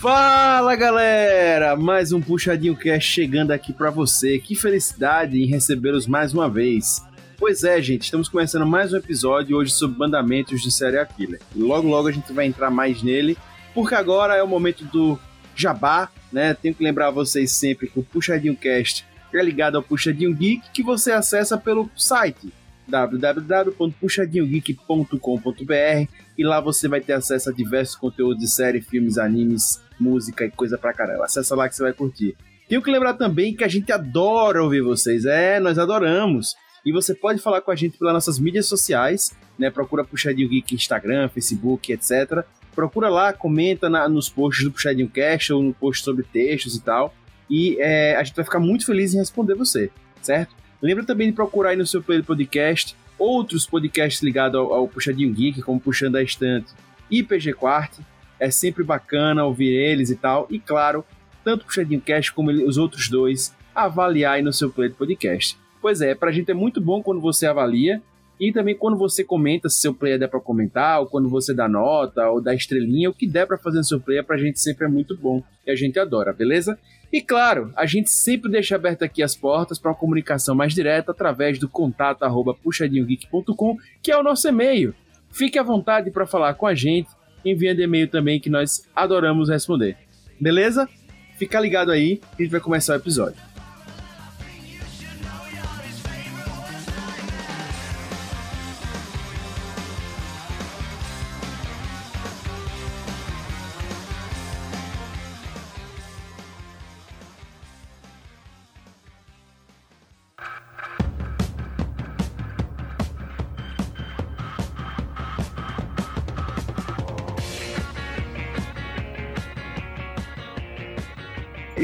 Fala galera! Mais um Puxadinho Cast chegando aqui para você. Que felicidade em recebê-los mais uma vez. Pois é, gente, estamos começando mais um episódio hoje sobre mandamentos de Serial Killer. E logo logo a gente vai entrar mais nele, porque agora é o momento do jabá, né? Tenho que lembrar vocês sempre que o Puxadinho Cast é ligado ao Puxadinho Geek, que você acessa pelo site www.puxadinhogeek.com.br e lá você vai ter acesso a diversos conteúdos de série, filmes, animes, música e coisa pra caramba. Acessa lá que você vai curtir. Tenho que lembrar também que a gente adora ouvir vocês. É, nós adoramos. E você pode falar com a gente pelas nossas mídias sociais, né? Procura Puxadinho Geek Instagram, Facebook, etc. Procura lá, comenta na, nos posts do Puxadinho Cash ou no post sobre textos e tal. E é, a gente vai ficar muito feliz em responder você, certo? Lembra também de procurar aí no seu player podcast outros podcasts ligados ao, ao Puxadinho Geek, como Puxando a Estante e PG Quart. É sempre bacana ouvir eles e tal. E claro, tanto o Puxadinho Cast como os outros dois, avaliar aí no seu player podcast. Pois é, pra gente é muito bom quando você avalia e também quando você comenta, se seu player der para comentar, ou quando você dá nota, ou dá estrelinha, o que der para fazer no seu player, pra gente sempre é muito bom. E a gente adora, beleza? E claro, a gente sempre deixa aberto aqui as portas para uma comunicação mais direta através do contato puxadinhogeek.com, que é o nosso e-mail. Fique à vontade para falar com a gente, enviando e-mail também que nós adoramos responder. Beleza? Fica ligado aí, a gente vai começar o episódio.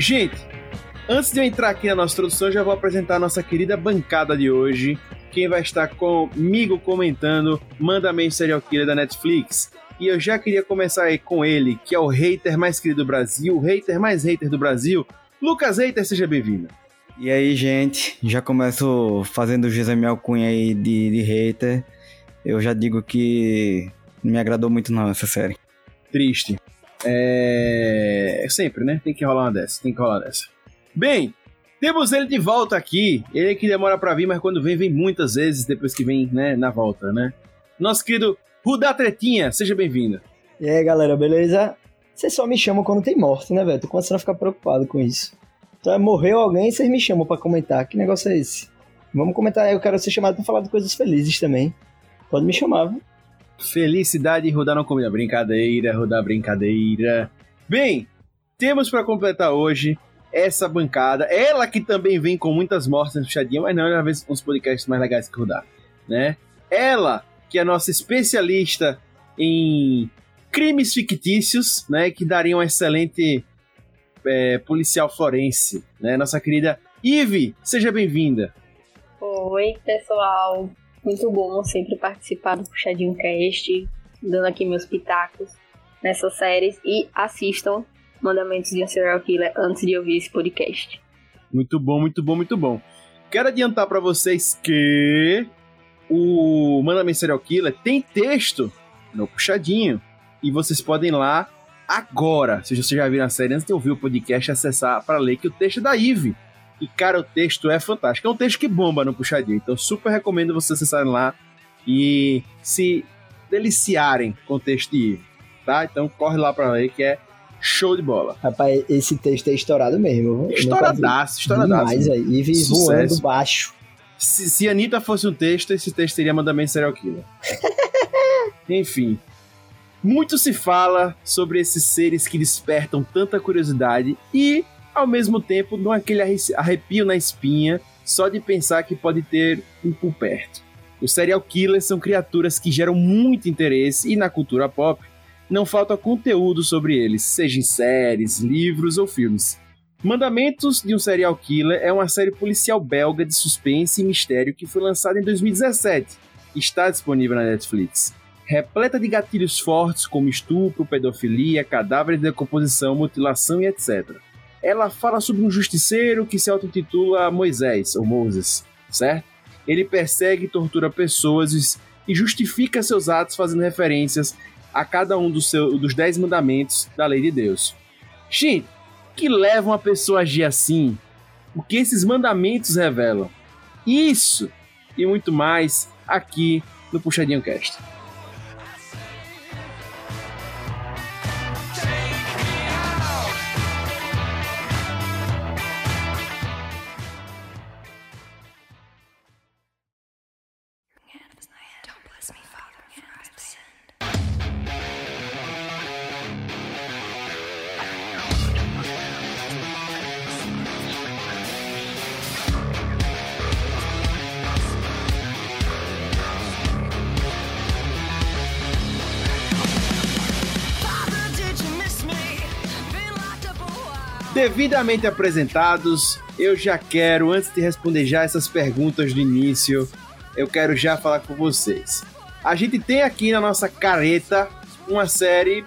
Gente, antes de eu entrar aqui na nossa introdução, já vou apresentar a nossa querida bancada de hoje. Quem vai estar comigo comentando Mandamento Serial Killer da Netflix. E eu já queria começar aí com ele, que é o hater mais querido do Brasil, o hater mais hater do Brasil. Lucas Hater, seja bem-vindo. E aí, gente, já começo fazendo o Gisele Alcunha aí de, de hater. Eu já digo que não me agradou muito não essa série. Triste. É... Sempre, né? Tem que rolar uma dessa, tem que rolar uma dessa. Bem, temos ele de volta aqui. Ele que demora para vir, mas quando vem, vem muitas vezes depois que vem, né, na volta, né? Nosso querido Rudá Tretinha, seja bem-vindo. E aí, galera, beleza? Vocês só me chamam quando tem morte, né, velho? Tô começando a ficar preocupado com isso. Então, morreu alguém, vocês me chamam para comentar. Que negócio é esse? Vamos comentar, eu quero ser chamado para falar de coisas felizes também. Pode me chamar, viu? Felicidade rodar não combina. Brincadeira, rodar brincadeira. Bem, temos para completar hoje essa bancada. Ela que também vem com muitas mortes no mas não, ela vem com uns podcasts mais legais que rodar, né? Ela, que é nossa especialista em crimes fictícios, né? Que daria um excelente é, policial forense, né? Nossa querida Ive, seja bem-vinda. Oi, pessoal. Muito bom sempre participar do Puxadinho Cast, dando aqui meus pitacos nessas séries e assistam Mandamentos de um Serial Killer antes de ouvir esse podcast. Muito bom, muito bom, muito bom. Quero adiantar para vocês que o Mandamento Serial Killer tem texto no Puxadinho e vocês podem ir lá agora, se vocês já viram a série antes de ouvir o podcast, acessar para ler que o texto é da Ive. E, cara, o texto é fantástico. É um texto que bomba no Puxadinho. Então, super recomendo vocês acessarem lá e se deliciarem com o texto de Eve, tá? Então, corre lá pra ler que é show de bola. Rapaz, esse texto é estourado mesmo. Estouradaço, estouradaço. Demais aí. Eve voando baixo. Se, se Anitta fosse um texto, esse texto seria mandamento serial killer. Enfim. Muito se fala sobre esses seres que despertam tanta curiosidade e ao mesmo tempo dão aquele arrepio na espinha só de pensar que pode ter um por perto. Os serial killers são criaturas que geram muito interesse e na cultura pop não falta conteúdo sobre eles, seja em séries, livros ou filmes. Mandamentos de um Serial Killer é uma série policial belga de suspense e mistério que foi lançada em 2017. Está disponível na Netflix. Repleta de gatilhos fortes como estupro, pedofilia, cadáveres de decomposição, mutilação e etc ela fala sobre um justiceiro que se auto-intitula Moisés, ou Moses, certo? Ele persegue e tortura pessoas e justifica seus atos fazendo referências a cada um dos, seu, dos dez mandamentos da lei de Deus. Gente, que leva uma pessoa a agir assim? O que esses mandamentos revelam? Isso e muito mais aqui no Puxadinho Cast. Devidamente apresentados, eu já quero, antes de responder já essas perguntas do início, eu quero já falar com vocês. A gente tem aqui na nossa careta uma série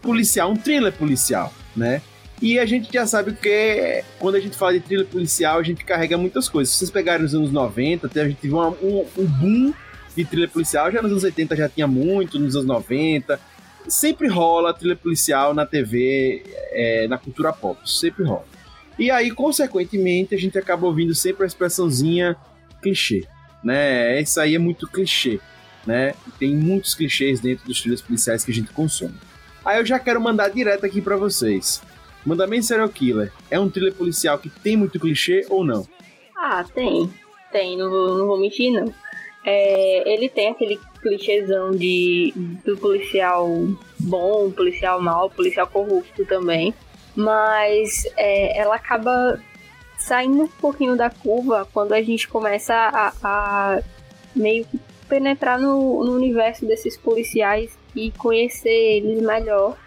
policial, um thriller policial, né? E a gente já sabe que quando a gente fala de thriller policial, a gente carrega muitas coisas. Se vocês pegarem nos anos 90, a gente teve um, um boom de thriller policial, já nos anos 80 já tinha muito, nos anos 90, sempre rola trilha policial na TV, é, na cultura pop, sempre rola. E aí, consequentemente, a gente acaba ouvindo sempre a expressãozinha clichê, né? Isso aí é muito clichê, né? Tem muitos clichês dentro dos trilhas policiais que a gente consome. Aí eu já quero mandar direto aqui para vocês. Mandamento Serial Killer é um thriller policial que tem muito clichê ou não? Ah, tem. Tem, não vou, não vou mentir, não. É, ele tem aquele clichêzão de, do policial bom, policial mau, policial corrupto também. Mas é, ela acaba saindo um pouquinho da curva quando a gente começa a, a meio que penetrar no, no, universo desses policiais e conhecer eles melhor.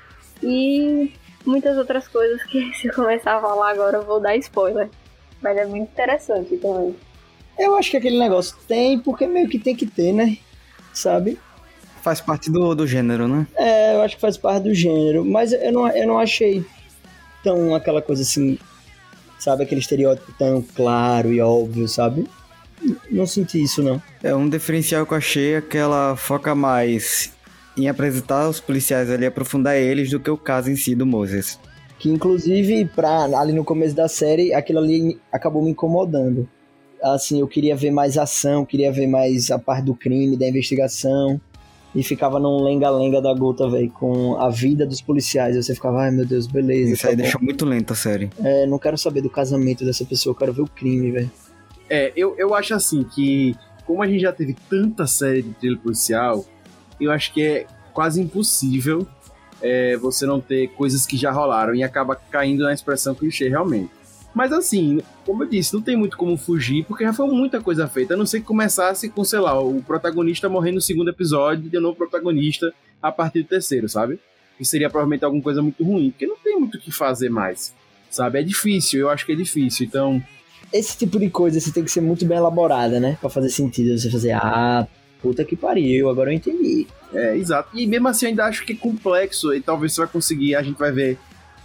E muitas outras coisas que se eu começar a falar agora eu vou dar spoiler. Mas é muito interessante também. Eu acho que aquele negócio tem, porque meio que tem que ter, né? Sabe? Faz parte do, do gênero, né? É, eu acho que faz parte do gênero. Mas eu não, eu não achei tão aquela coisa assim, sabe? Aquele estereótipo tão claro e óbvio, sabe? Não senti isso, não. É um diferencial que eu achei é que ela foca mais em apresentar os policiais ali, aprofundar eles, do que o caso em si do Moses. Que inclusive, pra, ali no começo da série, aquilo ali acabou me incomodando assim, eu queria ver mais ação, queria ver mais a parte do crime, da investigação. E ficava num lenga-lenga da gota, velho, com a vida dos policiais. Você ficava, ai meu Deus, beleza. Isso tá aí bom. deixou muito lenta a série. É, não quero saber do casamento dessa pessoa, eu quero ver o crime, velho. É, eu, eu acho assim que, como a gente já teve tanta série de trilha policial, eu acho que é quase impossível é, você não ter coisas que já rolaram e acaba caindo na expressão clichê realmente. Mas assim, como eu disse, não tem muito como fugir, porque já foi muita coisa feita. A não ser que começasse com, sei lá, o protagonista morrendo no segundo episódio e de novo protagonista a partir do terceiro, sabe? Que seria provavelmente alguma coisa muito ruim, porque não tem muito o que fazer mais, sabe? É difícil, eu acho que é difícil, então... Esse tipo de coisa você tem que ser muito bem elaborada, né? Pra fazer sentido, você fazer, ah, puta que pariu, agora eu entendi. É, exato. E mesmo assim eu ainda acho que é complexo, e talvez você vai conseguir, a gente vai ver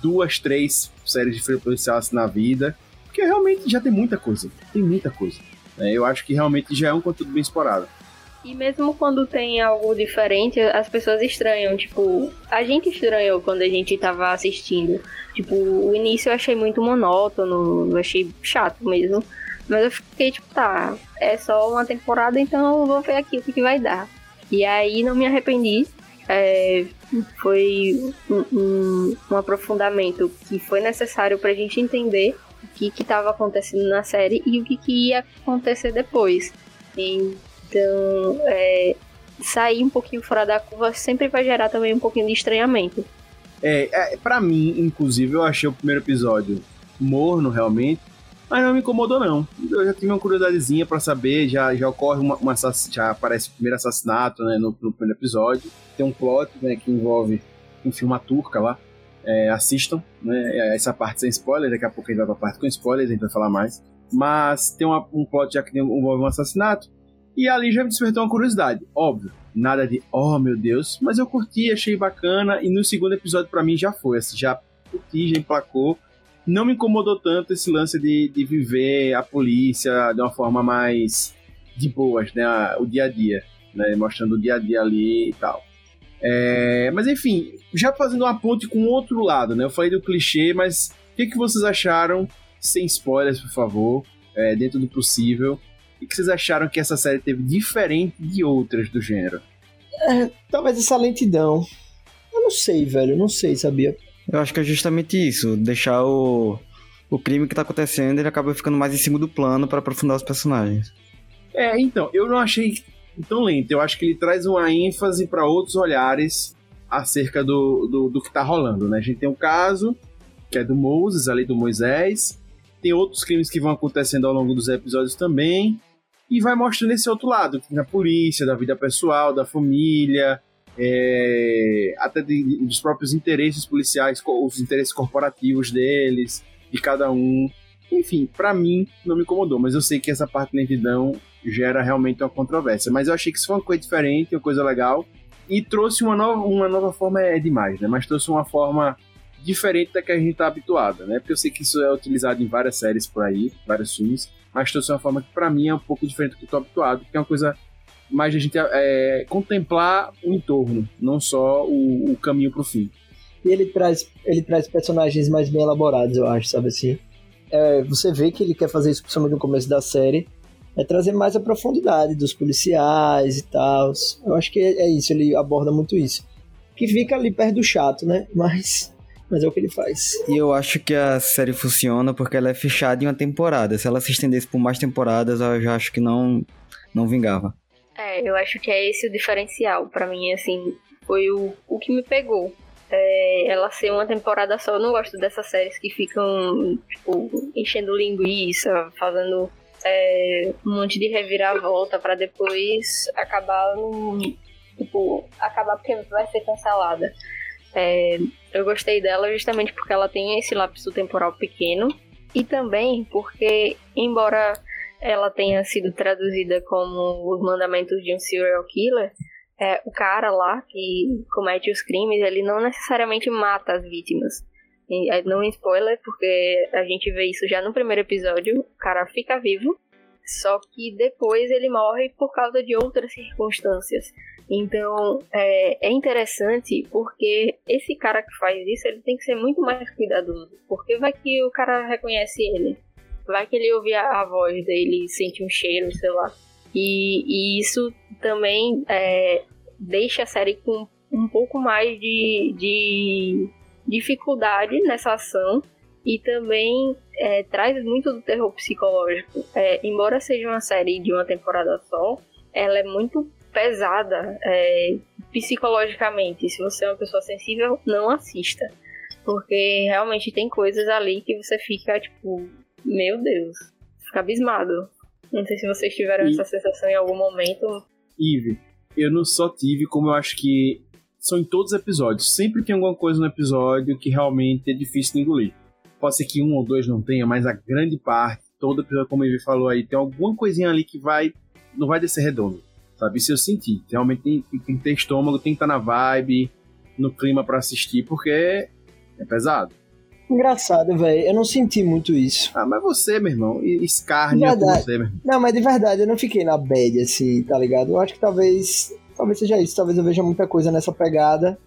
duas, três séries de filme policial assim na vida, porque realmente já tem muita coisa, tem muita coisa. Né? Eu acho que realmente já é um conteúdo bem explorado. E mesmo quando tem algo diferente, as pessoas estranham. Tipo, a gente estranhou quando a gente tava assistindo. Tipo, o início eu achei muito monótono, eu achei chato mesmo. Mas eu fiquei tipo, tá, é só uma temporada, então vou ver aqui o que, que vai dar. E aí não me arrependi. É, foi um, um, um, aprofundamento que foi necessário para a gente entender o que estava acontecendo na série e o que, que, ia acontecer depois. Então, é, sair um pouquinho fora da curva sempre vai gerar também um pouquinho de estranhamento. É, é para mim, inclusive, eu achei o primeiro episódio morno realmente, mas não me incomodou não. Eu já tive uma curiosidadezinha para saber, já, já ocorre uma, uma já aparece o primeiro assassinato né, no, no primeiro episódio tem um plot né, que envolve, enfim, uma turca lá. É, assistam, né? Essa parte sem spoiler, daqui a pouco a gente vai pra parte com spoilers, a gente vai falar mais. Mas tem uma, um plot já que envolve um assassinato. E ali já me despertou uma curiosidade. Óbvio, nada de, oh meu Deus, mas eu curti, achei bacana. E no segundo episódio, para mim, já foi. Assim, já curti, já emplacou. Não me incomodou tanto esse lance de, de viver a polícia de uma forma mais de boas, né? O dia a dia, né? Mostrando o dia a dia ali e tal. É, mas enfim, já fazendo uma ponte com outro lado, né? Eu falei do clichê, mas o que, que vocês acharam, sem spoilers, por favor, é, dentro do possível, o que vocês acharam que essa série teve diferente de outras do gênero? É, talvez essa lentidão. Eu não sei, velho, não sei, sabia? Eu acho que é justamente isso, deixar o, o crime que tá acontecendo, ele acaba ficando mais em cima do plano para aprofundar os personagens. É, então, eu não achei tão lento. Eu acho que ele traz uma ênfase para outros olhares acerca do, do, do, que tá rolando, né? A gente tem um caso, que é do Moses, ali do Moisés. Tem outros crimes que vão acontecendo ao longo dos episódios também. E vai mostrando esse outro lado, da polícia, da vida pessoal, da família, é, até de, dos próprios interesses policiais, os interesses corporativos deles, de cada um. Enfim, para mim não me incomodou, mas eu sei que essa parte de lentidão gera realmente uma controvérsia. Mas eu achei que isso foi uma coisa diferente, uma coisa legal, e trouxe uma nova, uma nova forma, é demais, né? Mas trouxe uma forma diferente da que a gente tá habituado, né? Porque eu sei que isso é utilizado em várias séries por aí, vários filmes, mas trouxe uma forma que para mim é um pouco diferente do que eu tô habituado, que é uma coisa mais a gente é, contemplar o entorno, não só o, o caminho pro fim. E ele traz, ele traz personagens mais bem elaborados, eu acho, sabe assim? É, você vê que ele quer fazer isso, principalmente no começo da série, é trazer mais a profundidade dos policiais e tal. Eu acho que é, é isso, ele aborda muito isso. Que fica ali perto do chato, né? Mas mas é o que ele faz. E eu acho que a série funciona porque ela é fechada em uma temporada. Se ela se estendesse por mais temporadas, eu já acho que não, não vingava. É, eu acho que é esse o diferencial. para mim, assim, foi o, o que me pegou. É, ela ser uma temporada só. Eu não gosto dessas séries que ficam, tipo, enchendo linguiça, fazendo é, um monte de reviravolta para depois acabar num, tipo, acabar porque vai ser cancelada. É, eu gostei dela justamente porque ela tem esse lapso temporal pequeno e também porque, embora ela tenha sido traduzida como os mandamentos de um serial killer, é, o cara lá que comete os crimes, ele não necessariamente mata as vítimas. É, não spoiler, porque a gente vê isso já no primeiro episódio. O cara fica vivo, só que depois ele morre por causa de outras circunstâncias. Então é, é, interessante porque esse cara que faz isso ele tem que ser muito mais cuidadoso. Porque vai que o cara reconhece ele. Vai que ele ouve a, voz dele, sente um cheiro, sei lá. E, e isso também é, deixa a série com um pouco mais de, de dificuldade nessa ação e também é, traz muito do terror psicológico. É, embora seja uma série de uma temporada só, ela é muito pesada é, psicologicamente. Se você é uma pessoa sensível, não assista. Porque realmente tem coisas ali que você fica, tipo, meu Deus, fica abismado. Não sei se vocês tiveram e... essa sensação em algum momento. Ive, eu não só tive, como eu acho que são em todos os episódios. Sempre tem alguma coisa no episódio que realmente é difícil de engolir. Pode ser que um ou dois não tenha, mas a grande parte, todo episódio, como ele falou aí, tem alguma coisinha ali que vai. não vai descer redondo. Sabe? Isso eu senti. Realmente tem, tem que ter estômago, tem que estar na vibe, no clima para assistir, porque é pesado. Engraçado, velho. Eu não senti muito isso. Ah, mas você, meu irmão, escarne com você, meu irmão. Não, mas de verdade, eu não fiquei na bad, assim, tá ligado? Eu acho que talvez. Talvez seja isso. Talvez eu veja muita coisa nessa pegada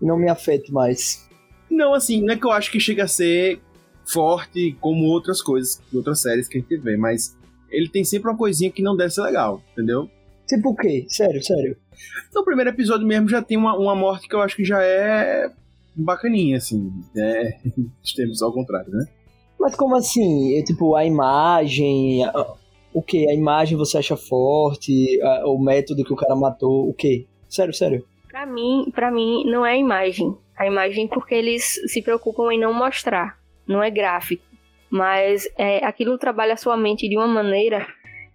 e não me afete mais. Não, assim, não é que eu acho que chega a ser forte como outras coisas, outras séries que a gente vê, mas ele tem sempre uma coisinha que não deve ser legal, entendeu? Tipo o quê? Sério, sério. No primeiro episódio mesmo já tem uma, uma morte que eu acho que já é bacaninha, assim. É, temos ao contrário, né? Mas como assim? É, tipo, a imagem. A, o que? A imagem você acha forte? A, o método que o cara matou? O quê? Sério, sério. Pra mim, pra mim, não é a imagem. A imagem porque eles se preocupam em não mostrar. Não é gráfico. Mas é, aquilo trabalha a sua mente de uma maneira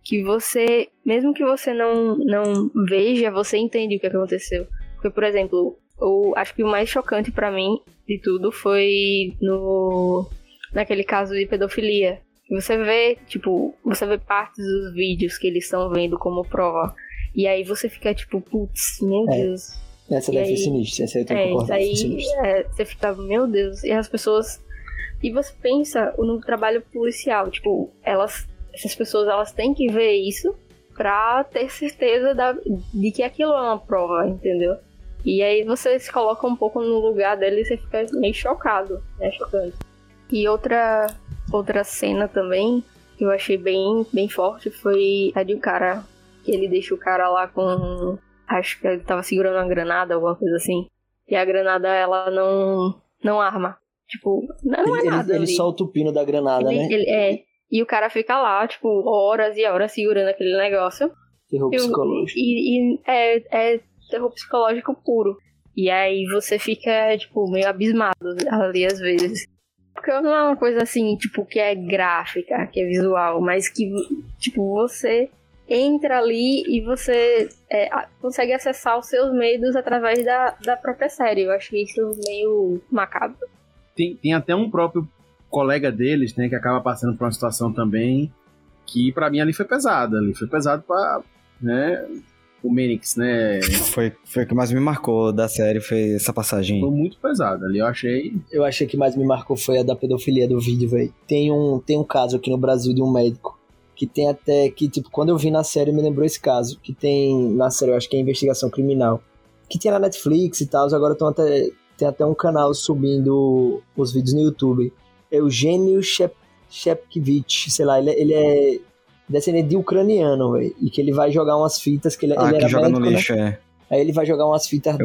que você, mesmo que você não, não veja, você entende o que aconteceu. Porque, por exemplo, o, acho que o mais chocante para mim de tudo foi no naquele caso de pedofilia. Você vê, tipo, você vê partes dos vídeos que eles estão vendo como prova. E aí você fica tipo, putz, meu é. Deus. Essa e deve aí, ser sinistra, essa aí eu é, isso aí é, você fica, meu Deus, e as pessoas. E você pensa no trabalho policial, tipo, elas. Essas pessoas elas têm que ver isso pra ter certeza da, de que aquilo é uma prova, entendeu? E aí você se coloca um pouco no lugar dele e você fica meio chocado, né? Chocante. E outra, outra cena também que eu achei bem, bem forte foi a de um cara que ele deixa o cara lá com. Acho que ele tava segurando uma granada, alguma coisa assim. E a granada, ela não, não arma. Tipo, não é ele, nada. ele, ele solta o pino da granada, ele, né? ele- é. E o cara fica lá, tipo, horas e horas segurando aquele negócio. Terror E psicológico. E, e é, é terror psicológico puro. E aí você fica, tipo, meio abismado ali às vezes. Porque não é uma coisa assim, tipo, que é gráfica, que é visual, mas que, tipo, você entra ali e você é, consegue acessar os seus medos através da, da própria série. Eu acho isso meio macabro. Tem, tem até um próprio colega deles, né, que acaba passando por uma situação também que pra mim ali foi pesada, ali foi pesado pra, né, o Menix, né, Foi, foi o que mais me marcou da série, foi essa passagem. foi muito pesado ali, eu achei Eu achei que mais me marcou foi a da pedofilia do vídeo, velho. Tem um, tem um caso aqui no Brasil de um médico que tem até que, tipo, quando eu vi na série me lembrou esse caso. Que tem na série, eu acho que é investigação criminal. Que tinha na Netflix e tal, agora tão até, tem até um canal subindo os vídeos no YouTube. Eugênio Shep, Shepkevich, sei lá, ele, é- ele é descendente de ucraniano, velho. E que ele vai jogar umas fitas, que ele, Ah, ele que joga no médico, né? lixo, é. Aí ele vai jogar umas fitas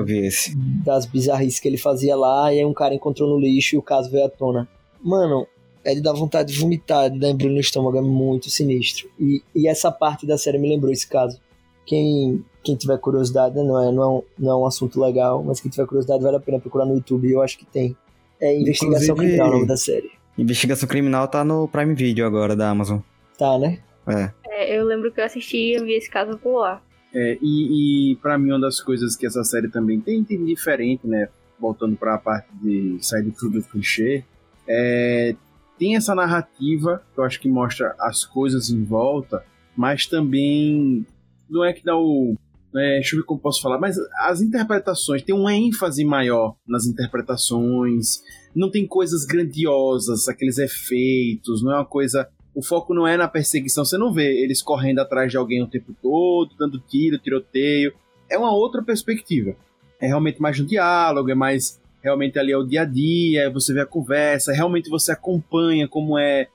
das bizarrices que ele fazia lá, e aí um cara encontrou no lixo e o caso veio à tona. Mano, é de dar vontade de vomitar, de dar embrulho no estômago, é muito sinistro. E, e essa parte da série me lembrou esse caso. Quem, quem tiver curiosidade, né, não é, não, é um, não é um assunto legal, mas quem tiver curiosidade vale a pena procurar no YouTube, eu acho que tem. É Investigação Inclusive- Criminal o nome da série. Investigação Criminal tá no Prime Video agora da Amazon. Tá, né? É. É, eu lembro que eu assisti e eu vi esse caso por lá. É, e, e para mim, uma das coisas que essa série também tem, tem diferente, né? Voltando para a parte de sair do clube do clichê, é, tem essa narrativa que eu acho que mostra as coisas em volta, mas também não é que dá o. É, deixa eu ver como posso falar, mas as interpretações, tem uma ênfase maior nas interpretações, não tem coisas grandiosas, aqueles efeitos, não é uma coisa o foco não é na perseguição, você não vê eles correndo atrás de alguém o tempo todo, dando tiro, tiroteio. É uma outra perspectiva. É realmente mais um diálogo, é mais realmente ali é o dia a dia, você vê a conversa, realmente você acompanha como é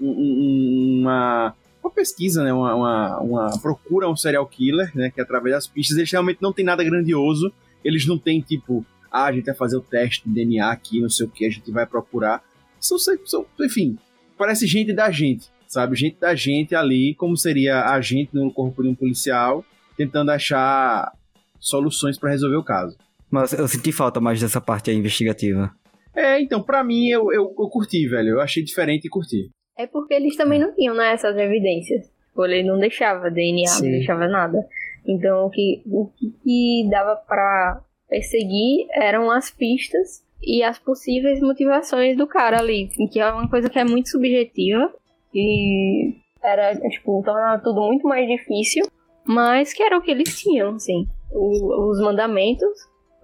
um- um- uma, uma pesquisa, né? Uma, uma, uma procura um serial killer, né? Que através das pistas eles realmente não tem nada grandioso, eles não tem tipo, ah, a gente vai fazer o teste de DNA aqui, não sei o que, a gente vai procurar. São, são, enfim, parece gente da gente, sabe? Gente da gente ali, como seria a gente no corpo de um policial, tentando achar soluções para resolver o caso. Mas eu senti falta mais dessa parte aí investigativa. É, então, pra mim, eu, eu, eu curti, velho. Eu achei diferente e curti. É porque eles também não tinham né, essas evidências. Ele não deixava DNA, Sim. não deixava nada. Então o que, o que- dava pra perseguir eram as pistas e as possíveis motivações do cara ali. Que é uma coisa que é muito subjetiva. E era, tipo, tornava tudo muito mais difícil. Mas que era o que eles tinham, assim. O- os mandamentos,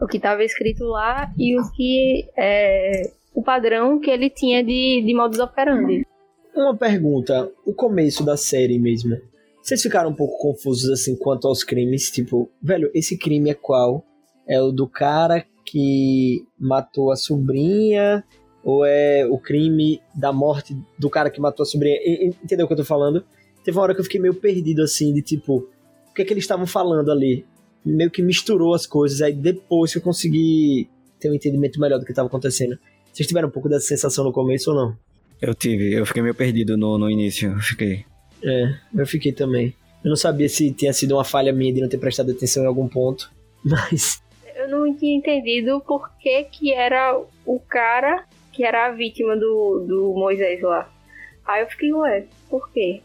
o que estava escrito lá e o que é o padrão que ele tinha de, de modus operandi. Uma pergunta, o começo da série mesmo. Vocês ficaram um pouco confusos assim quanto aos crimes? Tipo, velho, esse crime é qual? É o do cara que matou a sobrinha? Ou é o crime da morte do cara que matou a sobrinha? Entendeu o que eu tô falando? Teve uma hora que eu fiquei meio perdido assim, de tipo, o que é que eles estavam falando ali? Meio que misturou as coisas, aí depois que eu consegui ter um entendimento melhor do que estava acontecendo. Vocês tiveram um pouco dessa sensação no começo ou não? Eu tive, eu fiquei meio perdido no, no início. Eu fiquei. É, eu fiquei também. Eu não sabia se tinha sido uma falha minha de não ter prestado atenção em algum ponto, mas Eu não tinha entendido por que, que era o cara que era a vítima do, do Moisés lá. Aí eu fiquei, ué, por quê?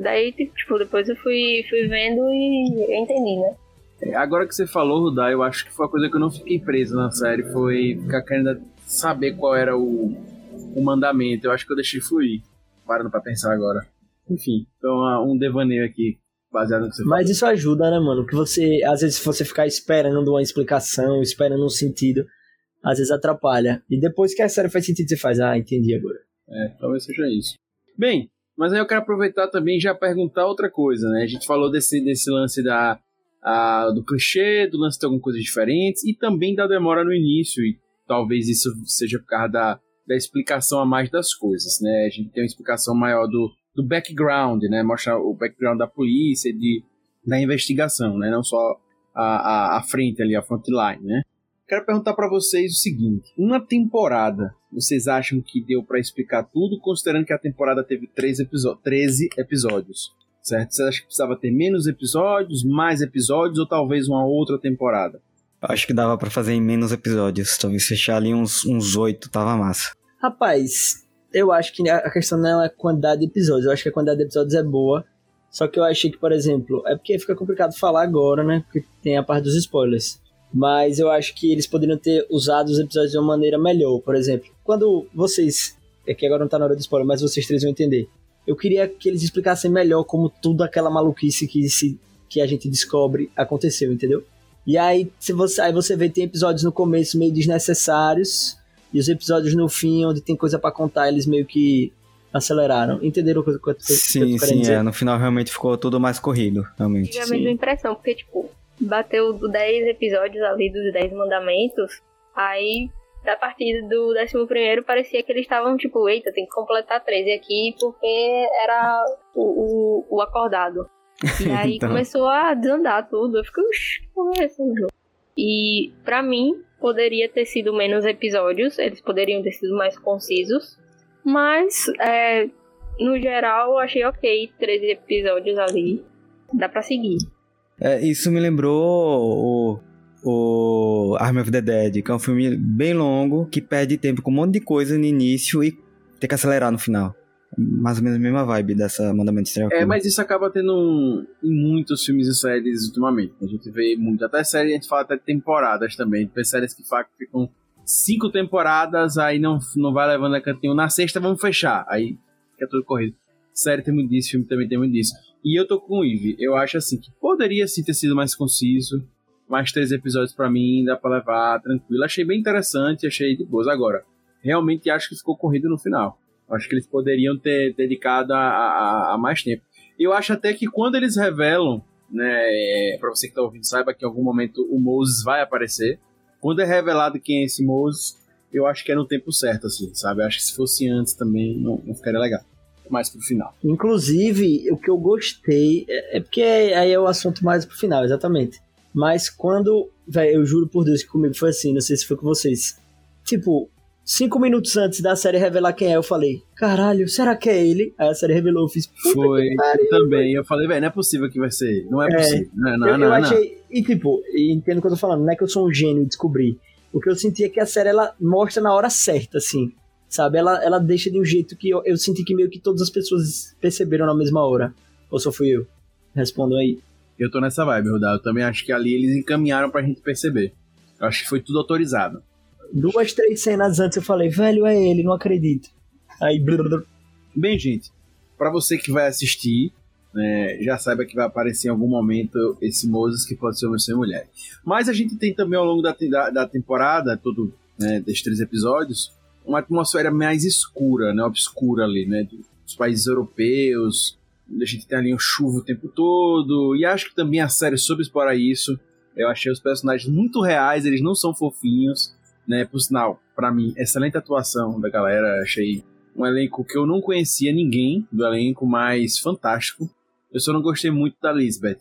Daí, tipo, depois eu fui, fui vendo e entendi, né? É, agora que você falou, Rudá, eu acho que foi a coisa que eu não fiquei preso na série. Foi ficar querendo saber qual era o, o mandamento. Eu acho que eu deixei fluir. Parando pra pensar agora. Enfim, então um devaneio aqui, baseado no que você mas isso ajuda, né, mano? Que você, às vezes, se você ficar esperando uma explicação, esperando um sentido, às vezes atrapalha. E depois que a série faz sentido, você faz, ah, entendi agora. É, talvez seja isso. Bem, mas aí eu quero aproveitar também e já perguntar outra coisa, né? A gente falou desse, desse lance da ah, do clichê, do lance de alguma coisa diferente e também da demora no início. E talvez isso seja por causa da, da explicação a mais das coisas, né? A gente tem uma explicação maior do, do background, né? Mostrar o background da polícia, de, da investigação, né? Não só a, a, a frente ali, a frontline, né? Quero perguntar para vocês o seguinte: uma temporada, vocês acham que deu para explicar tudo, considerando que a temporada teve 13, 13 episódios? Certo? Você acha que precisava ter menos episódios, mais episódios ou talvez uma outra temporada? Acho que dava para fazer em menos episódios. Talvez fechar ali uns, uns 8 tava massa. Rapaz, eu acho que a questão não é a quantidade de episódios. Eu acho que a quantidade de episódios é boa. Só que eu achei que, por exemplo, é porque fica complicado falar agora, né? Porque tem a parte dos spoilers. Mas eu acho que eles poderiam ter usado os episódios de uma maneira melhor. Por exemplo, quando vocês. É que agora não tá na hora do spoiler, mas vocês três vão entender. Eu queria que eles explicassem melhor como tudo aquela maluquice que, se, que a gente descobre aconteceu, entendeu? E aí, se você, aí você vê, tem episódios no começo meio desnecessários, e os episódios no fim, onde tem coisa para contar, eles meio que aceleraram. Entenderam o que, eu tô Sim, sim, dizer? é. No final realmente ficou tudo mais corrido, realmente. Tive a mesma impressão, porque, tipo, bateu 10 episódios ali dos 10 mandamentos, aí da partir do 11 parecia que eles estavam tipo, eita, tem que completar 13 aqui porque era o, o, o acordado. E aí então... começou a desandar tudo. Eu fiquei, uxi, que é esse jogo? E pra mim, poderia ter sido menos episódios, eles poderiam ter sido mais concisos, mas é, no geral achei ok, 13 episódios ali, dá pra seguir. É, isso me lembrou o, o Army of the Dead, que é um filme bem longo, que perde tempo com um monte de coisa no início e tem que acelerar no final mais ou menos a mesma vibe dessa Mandamento Serial É, mas isso acaba tendo um, em muitos filmes e séries ultimamente. A gente vê muito, até série, a gente fala até de temporadas também. Tem séries que ficam cinco temporadas, aí não, não vai levando a cantinho. Na sexta vamos fechar, aí fica tudo corrido. Série tem muito disso, filme também tem muito disso. E eu tô com o Eve, eu acho assim que poderia sim ter sido mais conciso. Mais três episódios para mim, dá pra levar tranquilo. Achei bem interessante, achei de boas. Agora, realmente acho que ficou corrido no final. Acho que eles poderiam ter dedicado a, a, a mais tempo. Eu acho até que quando eles revelam, né, é, para você que tá ouvindo, saiba que em algum momento o Moses vai aparecer. Quando é revelado quem é esse Moses, eu acho que é no tempo certo, assim, sabe? Eu acho que se fosse antes também não, não ficaria legal. Mais pro final. Inclusive, o que eu gostei é, é porque aí é o assunto mais pro final, exatamente. Mas quando, velho, eu juro por Deus que comigo foi assim, não sei se foi com vocês. Tipo, Cinco minutos antes da série revelar quem é, eu falei, caralho, será que é ele? Aí a série revelou, eu fiz, Foi, pariu, também. Eu falei, velho, não é possível que vai ser ele. Não é, é possível. Não, não, eu, não, eu achei, e tipo, entendo o que eu tô falando, não é que eu sou um gênio e descobri. O que eu senti é que a série, ela mostra na hora certa, assim. Sabe? Ela, ela deixa de um jeito que eu, eu senti que meio que todas as pessoas perceberam na mesma hora. Ou só fui eu? Respondam aí. Eu tô nessa vibe, Rodar. Eu também acho que ali eles encaminharam pra gente perceber. Eu acho que foi tudo autorizado duas, três cenas antes eu falei, velho, é ele, não acredito. Aí. Bem, gente, para você que vai assistir, né, já saiba que vai aparecer em algum momento esse Moses que pode ser homem ou mulher. Mas a gente tem também ao longo da, da, da temporada, todo, né, desses três episódios, uma atmosfera mais escura, né, obscura ali, né, dos países europeus. A gente tem ali um chuva o tempo todo. E acho que também a série soube explorar isso. Eu achei os personagens muito reais, eles não são fofinhos né? Por sinal, para mim, excelente atuação da galera. Achei um elenco que eu não conhecia ninguém do elenco, mas fantástico. Eu só não gostei muito da Lisbeth.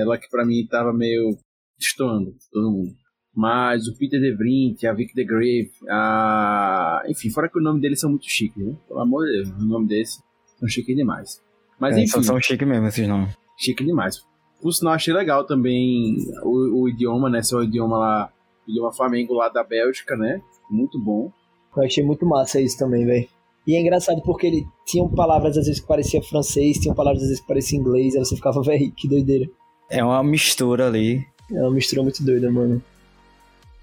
Ela que para mim tava meio destoando todo mundo. Mas o Peter DeVrint, a Vic DeGrave, a... enfim, fora que o nome deles são muito chiques, né? Pelo amor de Deus, o nome desse são chique demais. Mas é, enfim. São chique mesmo esses nomes. Chique demais. Por sinal, achei legal também o, o idioma, né? Seu idioma lá idioma Flamengo lá da Bélgica, né? Muito bom. Eu achei muito massa isso também, velho. E é engraçado porque ele tinha palavras às vezes que parecia francês, tinha palavras às vezes que parecia inglês, aí você ficava, velho, que doideira. É uma mistura ali. É uma mistura muito doida, mano.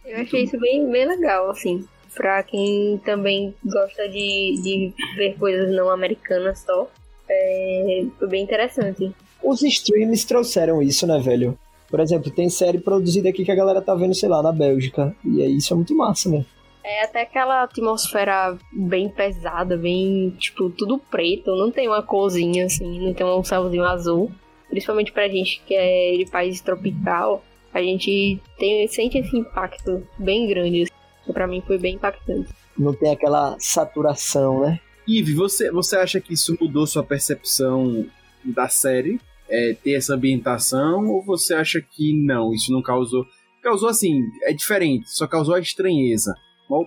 Eu achei isso bem, bem legal, assim. Pra quem também gosta de, de ver coisas não americanas só. É, foi bem interessante. Os streams trouxeram isso, né, velho? Por exemplo, tem série produzida aqui que a galera tá vendo, sei lá, na Bélgica. E aí isso é muito massa, né? É até aquela atmosfera bem pesada, bem, tipo, tudo preto. Não tem uma corzinha assim, não tem um céuzinho azul. principalmente pra gente que é de país tropical, a gente tem, sente esse impacto bem grande. Assim. Pra mim foi bem impactante. Não tem aquela saturação, né? Ive, você, você acha que isso mudou sua percepção da série? É, ter essa ambientação? Ou você acha que não, isso não causou. Causou assim, é diferente, só causou a estranheza.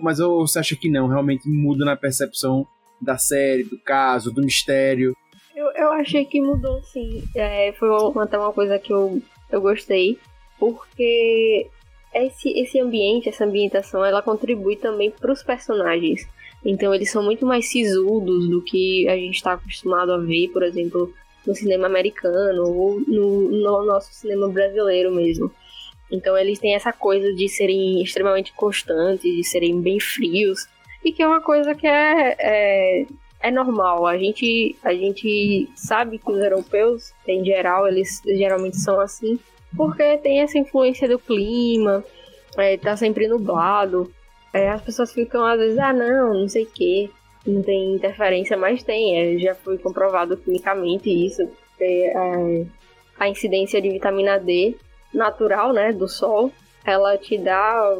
Mas ou você acha que não, realmente muda na percepção da série, do caso, do mistério? Eu, eu achei que mudou sim. É, foi uma, até uma coisa que eu, eu gostei, porque esse, esse ambiente, essa ambientação, ela contribui também para os personagens. Então eles são muito mais sisudos do que a gente está acostumado a ver, por exemplo, no cinema americano ou no, no nosso cinema brasileiro mesmo. Então eles têm essa coisa de serem extremamente constantes, de serem bem frios, e que é uma coisa que é, é, é normal. A gente, a gente sabe que os europeus, em geral, eles geralmente são assim, porque tem essa influência do clima, é, tá sempre nublado. É, as pessoas ficam às vezes, ah não, não sei o que, não tem interferência, mas tem, é, já foi comprovado quimicamente isso, é, a incidência de vitamina D natural, né, do sol, ela te dá,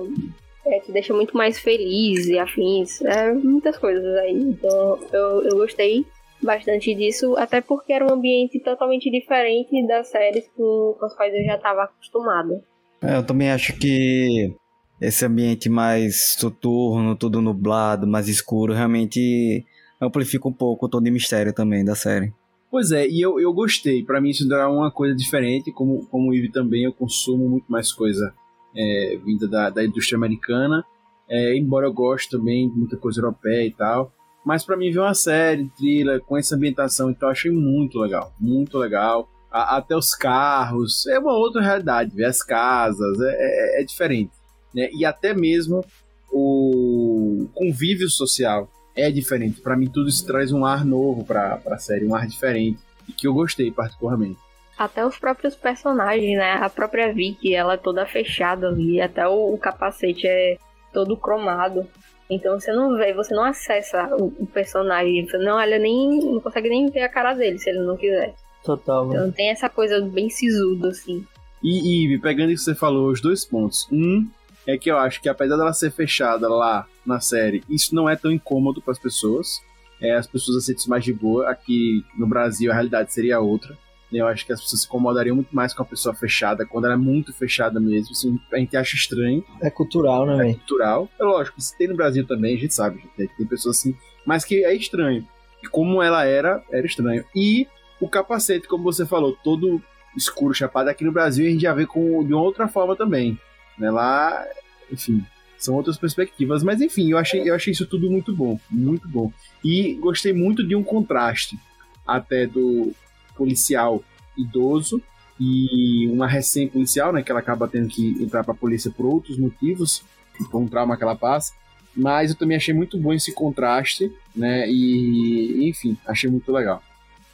é, te deixa muito mais feliz e afins, é, muitas coisas aí, então eu, eu gostei bastante disso, até porque era um ambiente totalmente diferente das séries com, com as quais eu já estava acostumada. É, eu também acho que esse ambiente mais soturno, tudo nublado, mais escuro, realmente amplifica um pouco o tom de mistério também da série. Pois é, e eu, eu gostei. Para mim isso dá uma coisa diferente, como, como o Ivy também, eu consumo muito mais coisa é, vinda da, da indústria americana, é, embora eu goste também de muita coisa europeia e tal. Mas para mim ver uma série, thriller, com essa ambientação, então achei muito legal, muito legal. A, até os carros, é uma outra realidade, ver as casas, é, é, é diferente né? E até mesmo o convívio social é diferente. Para mim, tudo isso traz um ar novo para a série, um ar diferente e que eu gostei particularmente. Até os próprios personagens, né? A própria Vicky, ela é toda fechada ali, até o, o capacete é todo cromado. Então você não vê, você não acessa o, o, personagem, você não olha nem, não consegue nem ver a cara dele se ele não quiser. Total. Então tem essa coisa bem sisudo assim. E, e pegando isso que você falou, os dois pontos. Um, é que eu acho que apesar dela ser fechada lá na série, isso não é tão incômodo para as pessoas. É, as pessoas aceitam isso mais de boa. Aqui no Brasil a realidade seria outra. Eu acho que as pessoas se incomodariam muito mais com a pessoa fechada, quando ela é muito fechada mesmo. Assim, a gente acha estranho. É cultural, né, É cultural. É lógico, se tem no Brasil também, a gente sabe. Gente, tem pessoas assim, mas que é estranho. E como ela era, era estranho. E o capacete, como você falou, todo escuro, chapado, aqui no Brasil a gente já vê com, de uma outra forma também. Né? Lá, enfim, são outras perspectivas. Mas enfim, eu achei, eu achei isso tudo muito bom, muito bom. E gostei muito de um contraste até do policial idoso e uma recém-policial, né, que ela acaba tendo que entrar para a polícia por outros motivos, por um trauma que ela passa. Mas eu também achei muito bom esse contraste, né, e enfim, achei muito legal.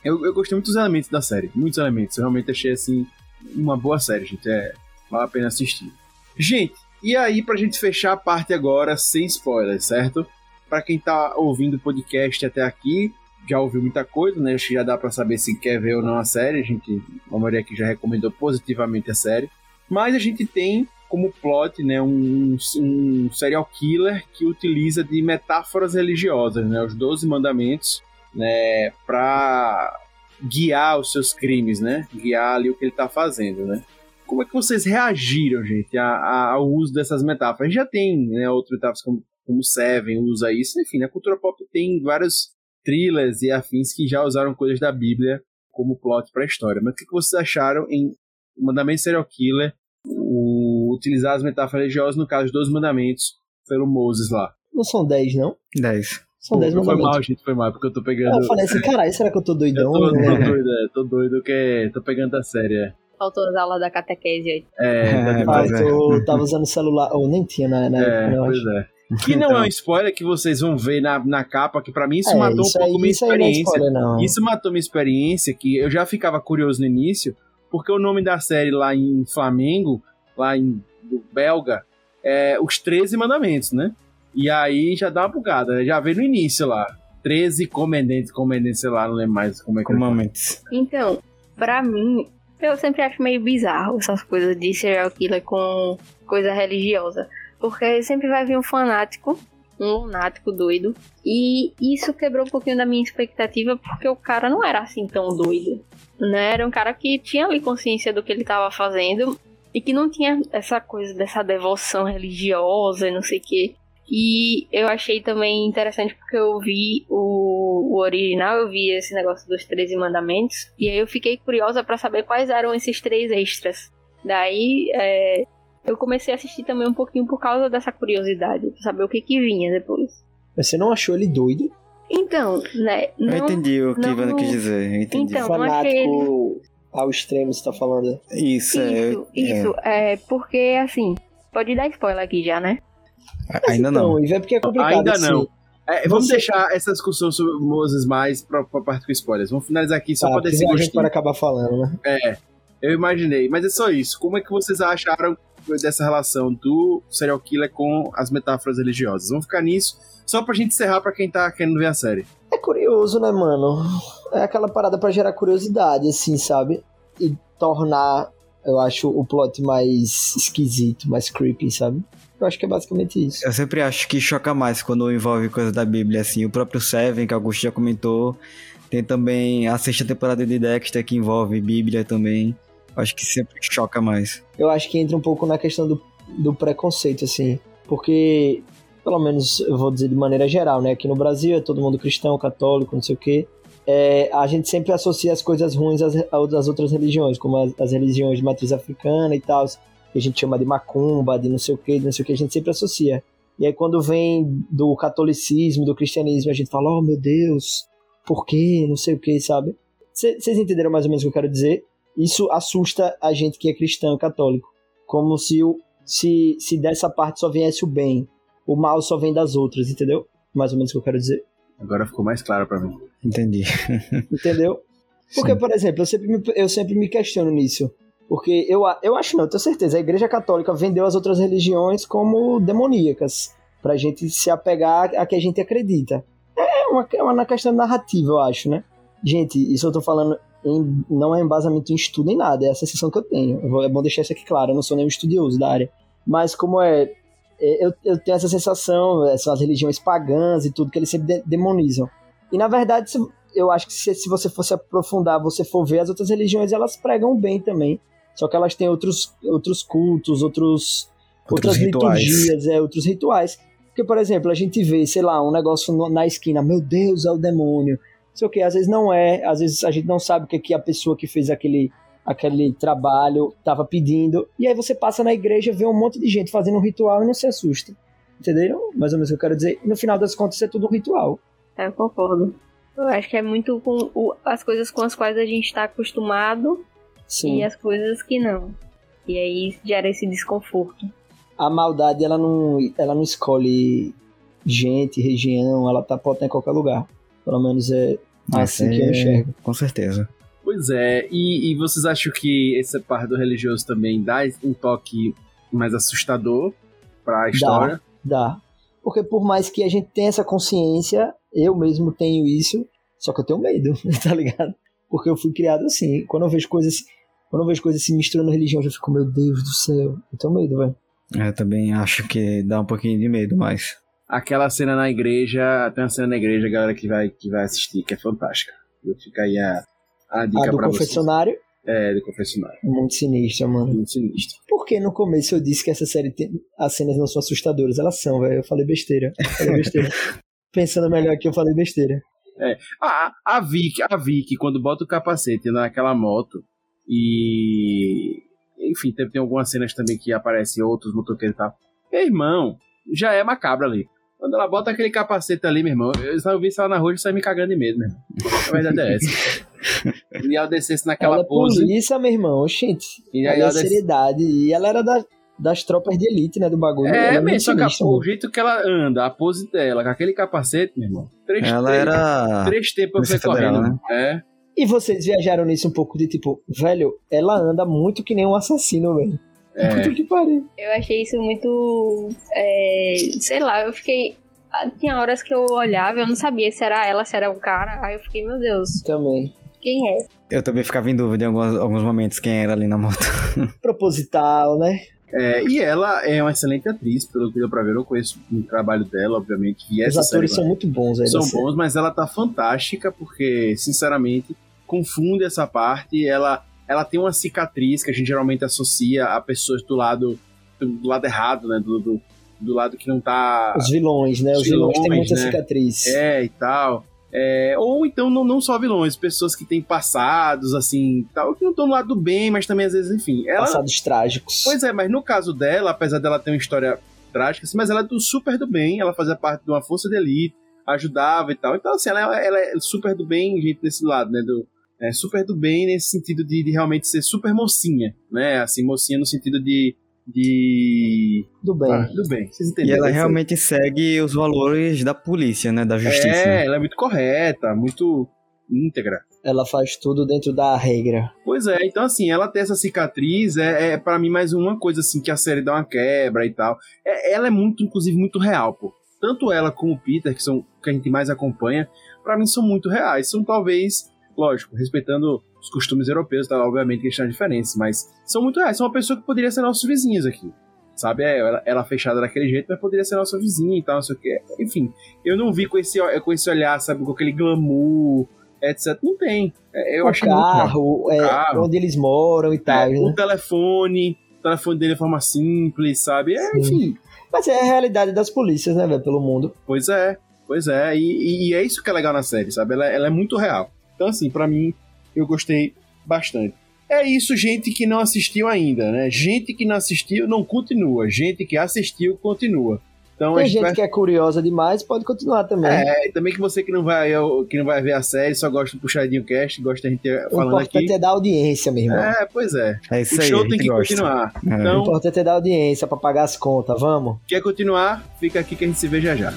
Eu, eu gostei muito dos elementos da série, muitos elementos. Eu realmente achei, assim, uma boa série, gente. É, vale a pena assistir. Gente, e aí pra gente fechar a parte agora sem spoilers, certo? Para quem tá ouvindo o podcast até aqui, já ouviu muita coisa, né? Acho que já dá para saber se quer ver ou não a série. A gente, a maioria aqui já recomendou positivamente a série. Mas a gente tem como plot, né, um, um serial killer que utiliza de metáforas religiosas, né, os 12 mandamentos, né, para guiar os seus crimes, né, guiar ali o que ele tá fazendo, né. Como é que vocês reagiram, gente, a, a, ao uso dessas metáforas? A gente já tem né, outras metáforas como, como Seven usa isso. Enfim, a cultura pop tem vários thrillers e afins que já usaram coisas da Bíblia como plot para a história. Mas o que vocês acharam em Mandamento Serial Killer o, utilizar as metáforas religiosas, no caso dos mandamentos, pelo Moses lá? Não são 10, não? 10. São 10 mandamentos. Foi mal, gente, foi mal, porque eu tô pegando. Eu falei assim, caralho, será que eu tô doidão? Eu tô, tô doido, é, tô doido, que tô pegando a série, é. Faltou as aulas da catequese aí. É, É, Mas é. eu tava usando celular, ou nem tinha na, na é, época, eu pois acho. é. Que não Então. é um spoiler que vocês vão ver na, na capa, que pra mim isso É, matou isso um pouco aí, minha isso aí não é experiência. spoiler, não. Isso matou minha experiência, que eu já ficava curioso no início, porque o nome da série lá em Flamengo, lá em belga, é Os 13 Mandamentos, né? E aí já dá uma bugada, né? já veio no início lá. 13 comendentes, comendentes, sei lá, não lembro mais como é que é. Então, pra mim, Eu sempre acho meio bizarro essas coisas de serial killer com coisa religiosa. Porque sempre vai vir um fanático, um lunático doido. E isso quebrou um pouquinho da minha expectativa, porque o cara não era assim tão doido. Né? Era um cara que tinha ali consciência do que ele estava fazendo e que não tinha essa coisa dessa devoção religiosa e não sei o que. E eu achei também interessante porque eu vi o, o original, eu vi esse negócio dos 13 mandamentos, e aí eu fiquei curiosa para saber quais eram esses três extras. Daí é, eu comecei a assistir também um pouquinho por causa dessa curiosidade, pra saber o que que vinha depois. Mas você não achou ele doido? Então, né? Não, eu entendi o que não- Ivana quis dizer. Eu entendi. Então, Fanático ao extremo, você tá falando. Isso, é, Isso, isso. É. porque, assim, pode dar spoiler aqui já, né? É, ainda não. Então, e é porque é complicado. Ainda assim. não. É, vamos Você- deixar essa discussão sobre Moses mais pra, pra parte com spoilers. Vamos finalizar aqui só Tá, pra a gente pode acabar falando, né? Eu imaginei, mas é só isso. Como é que vocês acharam dessa relação do serial killer com as metáforas religiosas? Vamos ficar nisso, só pra gente encerrar pra quem tá querendo ver a série. É curioso, né, mano? É aquela parada pra gerar curiosidade, assim, sabe? E tornar, eu acho, o plot mais esquisito, mais creepy, sabe? Eu acho que é basicamente isso. Eu sempre acho que choca mais quando envolve coisa da Bíblia, assim. O próprio Seven, que Augusto já comentou. Tem também a sexta temporada de Dexter, que envolve Bíblia também. Acho que sempre choca mais. Eu acho que entra um pouco na questão do, do preconceito, assim. Porque, pelo menos eu vou dizer de maneira geral, né? Aqui no Brasil é todo mundo cristão, católico, não sei o quê. É, a gente sempre associa as coisas ruins às, às outras religiões, como as, as religiões de matriz africana e tal, que a gente chama de macumba, de não sei o que, de não sei o que, a gente sempre associa. E aí quando vem do catolicismo, do cristianismo, a gente fala, oh meu Deus, por quê? Não sei o que, sabe? Vocês entenderam mais ou menos o que eu quero dizer? Isso assusta a gente que é cristão, católico. Como se, o, se, se dessa parte só viesse o bem, o mal só vem das outras, entendeu? Mais ou menos o que eu quero dizer. Agora ficou mais claro pra mim. Entendi. Entendeu? Porque, Sim. por exemplo, eu sempre, me, eu sempre me questiono nisso. Porque eu, eu acho, não, eu tenho certeza, a Igreja Católica vendeu as outras religiões como demoníacas, pra gente se apegar a que a gente acredita. É uma, é uma questão narrativa, eu acho, né? Gente, isso eu tô falando em- não é embasamento em estudo nem nada, é a sensação que eu tenho. Eu vou- é bom deixar isso aqui claro, eu não sou nenhum estudioso da área. Mas como é, é, eu, eu tenho essa sensação, é, são as religiões pagãs e tudo, que eles sempre de- demonizam. E na verdade, eu acho que se, se você fosse aprofundar, você for ver as outras religiões, elas pregam bem também. Só que elas têm outros, outros cultos, outros, Outros outras rituais. liturgias, é, outros rituais. Porque, por exemplo, a gente vê, sei lá, um negócio na esquina, meu Deus, é o demônio. Não sei o que, às vezes não é, às vezes a gente não sabe o que, que a pessoa que fez aquele, aquele trabalho estava pedindo. E aí você passa na igreja, vê um monte de gente fazendo um ritual e não se assusta. Entenderam? Mais ou menos o que eu quero dizer. E no final das contas, é tudo um ritual. É, eu concordo. Eu acho que é muito com o- as coisas com as quais a gente tá acostumado Sim. e as coisas que não. E aí gera esse desconforto. a maldade ela não, ela não escolhe gente, região, ela tá pode estar em qualquer lugar. Pelo menos é assim que eu É, enxergo. Com certeza. Pois é, e, e vocês acham que essa parte do religioso também dá um toque mais assustador pra história? Dá. Porque por mais que a gente tenha essa consciência, eu mesmo tenho isso, só que eu tenho medo, tá ligado? Porque eu fui criado assim. Quando eu vejo coisas, quando eu vejo coisas se misturando religião, eu já fico, meu Deus do céu, eu tenho medo, velho. Eu também acho que dá um pouquinho de medo, mas. Aquela cena na igreja, tem uma cena na igreja, galera, que vai, que vai assistir, que é fantástica. Eu fico aí a, a dica A do pra vocês. confessionário, É, do confessionário. muito sinistra, mano. Muito sinistro. Porque no começo eu disse que essa série tem... as cenas não são assustadoras, elas são, velho. Eu falei besteira. Eu Falei besteira. Pensando melhor aqui, eu falei besteira. Ah, a Vicky, a Vicky, quando bota o capacete naquela moto e. Enfim, tem, tem algumas cenas também que aparecem outros motoqueiros e tal. Meu irmão, já é macabra ali. Quando ela bota aquele capacete ali, meu irmão, eu só vi isso lá na rua e saí me cagando de medo, meu irmão. A verdade é essa. e ela descesse naquela ela é pose. polícia, meu irmão, gente. E aí Ela é seriedade. E ela era da- das tropas de elite, né, do bagulho. É, ela mesmo, só que a- o jeito que ela anda, a pose dela, com aquele capacete, meu irmão. Três, Ela três, era. três tempos eu fui Federal, correndo. né? É. E vocês viajaram nisso um pouco de tipo, velho, ela anda muito que nem um assassino, velho. É. Puta que pariu. Eu achei isso muito. é, sei lá, eu fiquei. ah, Tinha horas que eu olhava, eu não sabia se era ela, se era o cara. Aí eu fiquei, meu Deus. Também. Quem é. Eu também ficava em dúvida em alguns, alguns momentos quem era ali na moto. Proposital, né? É, e ela é uma excelente atriz, pelo que deu pra ver. Eu conheço o trabalho dela, obviamente. E Os atores são muito bons aí. são bons, mas ela tá fantástica porque, sinceramente, confunde essa parte. Ela, ela tem uma cicatriz que a gente geralmente associa a pessoas do lado do lado errado, né? Do, do, do lado que não tá. Os vilões, né? Os Os vilões, têm vilões, muita né? cicatriz. É, e tal. É, ou então não, não só vilões, pessoas que têm passados, assim, tal, que não estão no lado do bem, mas também às vezes, enfim. Ela, Passados trágicos. Pois é, mas no caso dela, apesar dela ter uma história trágica, assim, mas ela é do super do bem, ela fazia parte de uma força de elite, ajudava e tal. Então, assim, ela, ela é super do bem, gente, desse lado, né? Do, é, super do bem nesse sentido de, de realmente ser super mocinha, né? Assim, mocinha no sentido de. De. Do bem. Ah, do bem, vocês E entenderam? ela Isso. realmente segue os valores da polícia, né? Da justiça. É, ela é muito correta, muito íntegra. Ela faz tudo dentro da regra. Pois é, então assim, ela ter essa cicatriz é, é para mim mais uma coisa assim que a série dá uma quebra e tal. É, ela é muito, inclusive, muito real, pô. Tanto ela como o Peter, que são que a gente mais acompanha, pra mim são muito reais. São talvez, lógico, respeitando os costumes europeus, tá? obviamente que eles têm diferença, mas são muito reais. São uma pessoa que poderia ser nossos vizinhos aqui. Sabe, é, ela, ela fechada daquele jeito, mas poderia ser nossa vizinha e tal, não sei o que. Enfim, eu não vi com esse, com esse olhar, sabe, com aquele glamour, etc. Não tem. É, Eu o muito real. carro, é, carro. onde eles moram e tal. É, né? o telefone, o telefone dele de forma simples, sabe? É, Sim. enfim, Mas é a realidade das polícias, né, velho, pelo mundo. pois é, pois é. E, e- e é isso que é legal na série, sabe? Ela, ela é muito real. Então, assim, pra mim, eu gostei bastante. É isso, gente que não assistiu ainda, né? Gente que não assistiu não continua. Gente que assistiu continua. Então a Tem gente gente vai... que é curiosa demais, pode continuar também. É, e também que você que não vai, que não vai ver a série, só gosta do puxadinho cast, gosta da gente o falando importante aqui. é dar audiência, meu irmão. É, pois é. É isso O aí, show tem que gosta. continuar. É. O Então, importante é dar audiência pra pagar as contas, vamos? Quer continuar? Fica aqui que a gente se vê já já.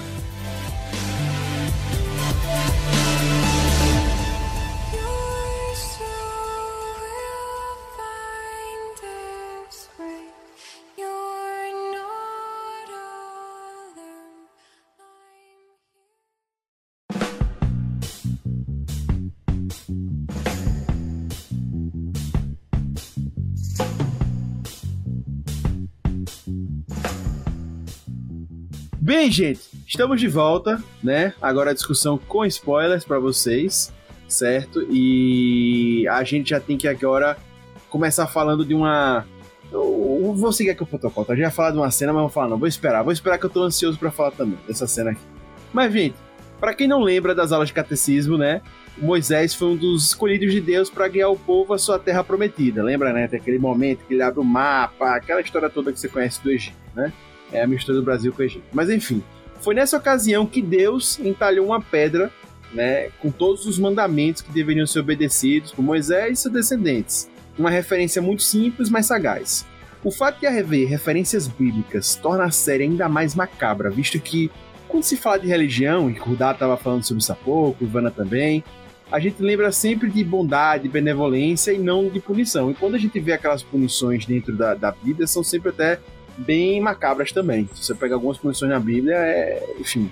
Bem, gente, estamos de volta, né? Agora a discussão com spoilers pra vocês, certo? E a gente já tem que agora começar falando de uma. Eu vou seguir aqui o protocolo, tá? A gente falar de uma cena, mas vou falar, não, vou esperar. Vou esperar que eu tô ansioso pra falar também dessa cena aqui. Mas, gente, pra quem não lembra das aulas de catecismo, né? Moisés foi um dos escolhidos de Deus para guiar o povo à sua terra prometida. Lembra, né? Tem aquele momento que ele abre o mapa, aquela história toda que você conhece do Egito, né? É a mistura do Brasil com o Egito. Mas enfim, foi nessa ocasião que Deus entalhou uma pedra, né, com todos os mandamentos que deveriam ser obedecidos por Moisés e seus descendentes. Uma referência muito simples, mas sagaz. O fato de haver referências bíblicas torna a série ainda mais macabra, visto que quando se fala de religião, e Kurdá estava falando sobre isso há pouco, Ivana também, a gente lembra sempre de bondade, benevolência e não de punição. E quando a gente vê aquelas punições dentro da, da Bíblia, são sempre até bem macabras também. Se você pega algumas punições na Bíblia, é, enfim,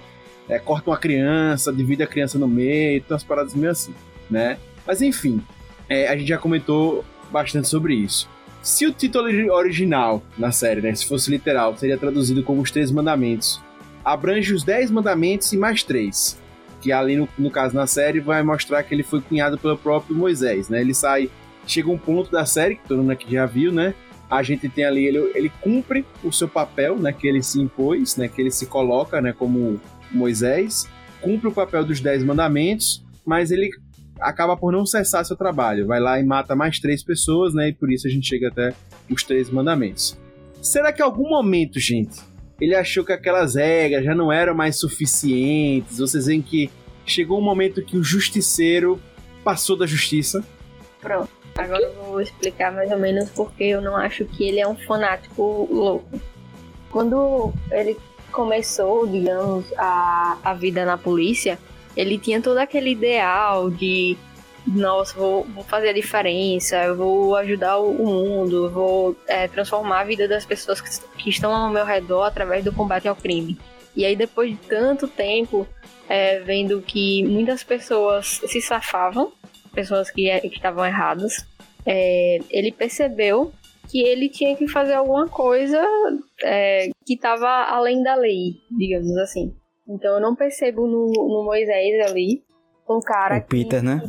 é, corta uma criança, divide a criança no meio, tem umas paradas meio assim, né? Mas enfim, é, a gente já comentou bastante sobre isso. Se o título ori- original na série, né, se fosse literal, seria traduzido como os Três Mandamentos, abrange os Dez Mandamentos e mais três, que ali no, no caso na série vai mostrar que ele foi cunhado pelo próprio Moisés, né? Ele sai, chega um ponto da série que todo mundo aqui já viu, né? A gente tem ali ele, ele cumpre o seu papel, né? Que ele se impôs, né? Que ele se coloca, né? Como Moisés, cumpre o papel dos Dez Mandamentos, mas ele acaba por não cessar seu trabalho. Vai lá e mata mais três pessoas, né? E por isso a gente chega até os Três Mandamentos. Será que em algum momento, gente, ele achou que aquelas regras já não eram mais suficientes? Vocês veem que chegou um momento que o justiceiro passou da justiça. Pronto. Agora eu vou explicar mais ou menos porque eu não acho que ele é um fanático louco. Quando ele começou, digamos, a, a vida na polícia, ele tinha todo aquele ideal de nossa, vou, vou fazer a diferença, eu vou ajudar o o mundo, vou é, transformar a vida das pessoas que, que estão ao meu redor através do combate ao crime. E aí, depois de tanto tempo, é, vendo que muitas pessoas se safavam pessoas que é- que estavam erradas. É, ele percebeu que ele tinha que fazer alguma coisa é, que estava além da lei, digamos assim. Então eu não percebo no, no Moisés ali um cara O Peter, né?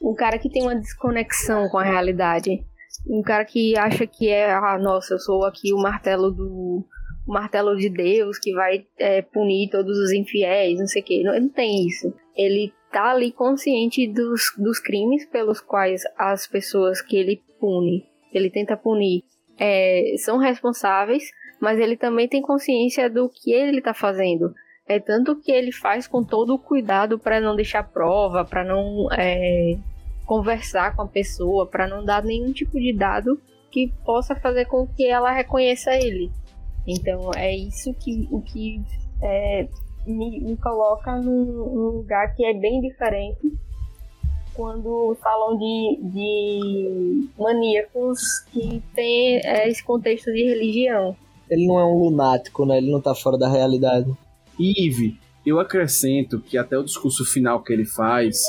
um cara que tem uma desconexão com a realidade. Um cara que acha que é, ah, nossa, eu sou aqui o martelo do. O martelo de Deus que vai é, punir todos os infiéis, não sei o quê. Não, ele não tem isso. Ele tá ali consciente dos, dos crimes pelos quais as pessoas que ele pune, ele tenta punir, é, são responsáveis, mas ele também tem consciência do que ele tá fazendo. É tanto que ele faz com todo o cuidado para não deixar prova, para não é, conversar com a pessoa, para não dar nenhum tipo de dado que possa fazer com que ela reconheça ele. Então é isso que o que é, me, me coloca num, num lugar que é bem diferente quando falam de, de maníacos que tem é, esse contexto de religião. Ele não é um lunático, né? Ele não tá fora da realidade. E Ive, eu acrescento que até o discurso final que ele faz,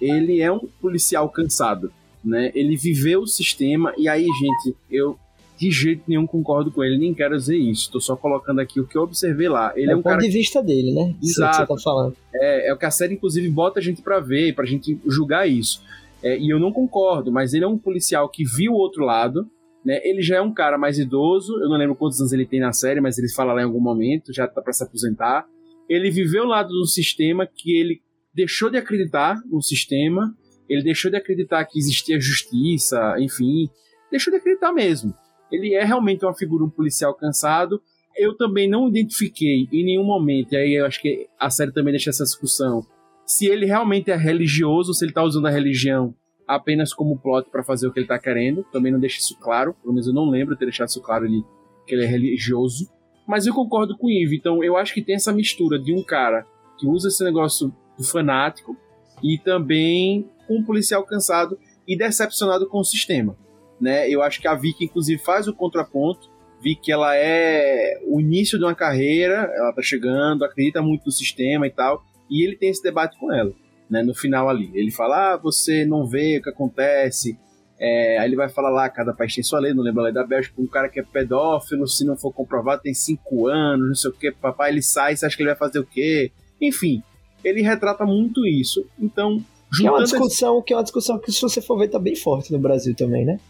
ele é um policial cansado, né? Ele viveu o sistema e aí, gente, eu de jeito nenhum concordo com ele, nem quero dizer isso. Tô só colocando aqui o que eu observei lá. Ele é, é um o ponto cara de vista dele, né? Isso é o que você Exato. tá falando. é, é o que a série, inclusive, bota a gente pra ver, pra gente julgar isso. É, e eu não concordo, mas ele é um policial que viu o outro lado, né? Ele já é um cara mais idoso, eu não lembro quantos anos ele tem na série, mas ele fala lá em algum momento, já tá pra se aposentar. Ele viveu o lado do sistema que ele deixou de acreditar no sistema, ele deixou de acreditar que existia justiça, enfim, deixou de acreditar mesmo. Ele é realmente uma figura, um policial cansado, eu também não identifiquei em nenhum momento, e aí eu acho que a série também deixa essa discussão, se ele realmente é religioso, se ele tá usando a religião apenas como plot para fazer o que ele tá querendo, também não deixa isso claro, pelo menos eu não lembro ter deixado isso claro ali, que ele é religioso, mas eu concordo com o Ivo, então eu acho que tem essa mistura de um cara que usa esse negócio do fanático e também um policial cansado e decepcionado com o sistema, né? Eu acho que a Vicky inclusive faz o contraponto vi que ela é o início de uma carreira, ela tá chegando, acredita muito no sistema e tal, e ele tem esse debate com ela, né, no final ali. Ele fala, ah, você não vê o que acontece, é, aí ele vai falar lá, cada país tem sua lei, não lembro a lei da Bélgica, um cara que é pedófilo, se não for comprovado, tem cinco anos, não sei o que, papai, ele sai, você acha que ele vai fazer o quê? Enfim, ele retrata muito isso, então... Que é uma juntando esse- discussão que é uma discussão que, se você for ver, tá bem forte no Brasil também, né?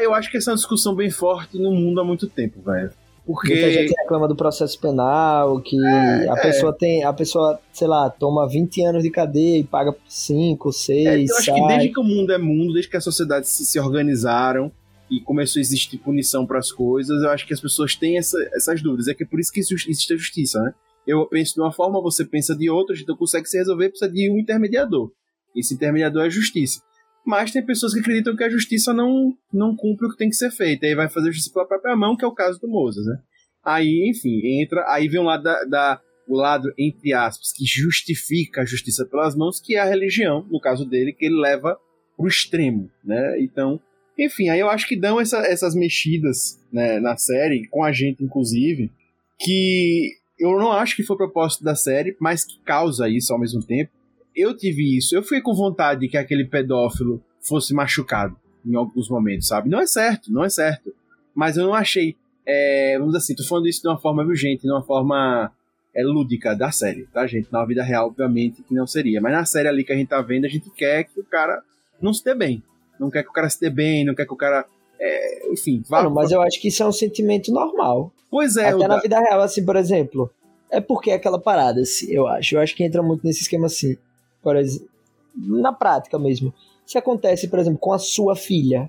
Eu acho que essa é uma discussão bem forte no mundo há muito tempo, velho. Porque. Muita gente reclama do processo penal, que É, a pessoa tem, a pessoa, sei lá, toma 20 anos de cadeia e paga 5, 6, É, eu acho sai. que desde que o mundo é mundo, desde que as sociedades se, se organizaram e começou a existir punição para as coisas, eu acho que as pessoas têm essa- essas dúvidas. É que é por isso que existe existe a justiça, né? Eu penso de uma forma, você pensa de outra, então consegue se resolver, precisa de um intermediador. Esse intermediador é a justiça. Mas tem pessoas que acreditam que a justiça não, não cumpre o que tem que ser feito. Aí vai fazer justiça pela própria mão, que é o caso do Moses, né? Aí, enfim, entra. Aí vem um lado da, da- o lado, entre aspas, que justifica a justiça pelas mãos, que é a religião, no caso dele, que ele leva pro extremo, né? Então, enfim, aí eu acho que dão essa- essas mexidas né, na série, com a gente, inclusive, que eu não acho que foi propósito da série, mas que causa isso ao mesmo tempo. Eu tive isso, eu fui com vontade que aquele pedófilo fosse machucado em alguns momentos, sabe? Não é certo, não é certo. Mas eu não achei, é, vamos dizer assim, tô falando isso de uma forma urgente, de uma forma é, lúdica da série, tá, gente? Na vida real, obviamente, que não seria. Mas na série ali que a gente tá vendo, a gente quer que o cara não se dê bem. Não quer que o cara se dê bem, não quer que o cara. é, enfim, vá. Mano, mas eu acho que isso é um sentimento normal. Pois é, Até na da- vida real, assim, por exemplo. É porque é aquela parada, assim, eu acho. Eu acho que entra muito nesse esquema assim. Por exemplo, na prática mesmo. Se acontece, por exemplo, com a sua filha.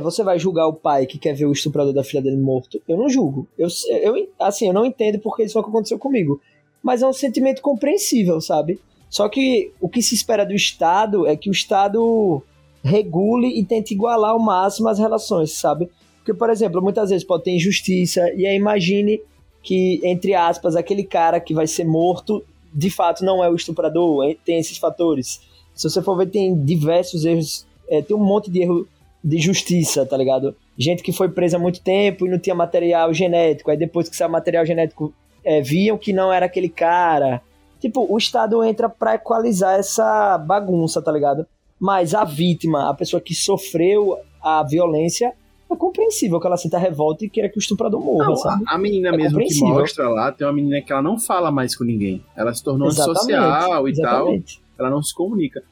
Você vai julgar o pai que quer ver o estuprador da filha dele morto? Eu não julgo. Eu, eu, assim, eu não entendo porque isso foi o que aconteceu comigo. Mas é um sentimento compreensível, sabe? Só que o que se espera do Estado é que o Estado regule e tente igualar ao máximo as relações, sabe? Porque, por exemplo, muitas vezes pode ter injustiça, e aí imagine que, entre aspas, aquele cara que vai ser morto de fato não é o estuprador, é- tem esses fatores. Se você for ver, tem diversos erros, é, tem um monte de erro de justiça, tá ligado? Gente que foi presa há muito tempo e não tinha material genético, aí depois que saiu material genético, é, viam que não era aquele cara. Tipo, o Estado entra pra equalizar essa bagunça, tá ligado? Mas a vítima, a pessoa que sofreu a violência, é compreensível que ela sinta revolta e queira que o estuprador morra, Não, sabe? a, a menina É mesmo que mostra lá, tem uma menina que ela não fala mais com ninguém. Ela se tornou antissocial e tal. exatamente. ela não se comunica.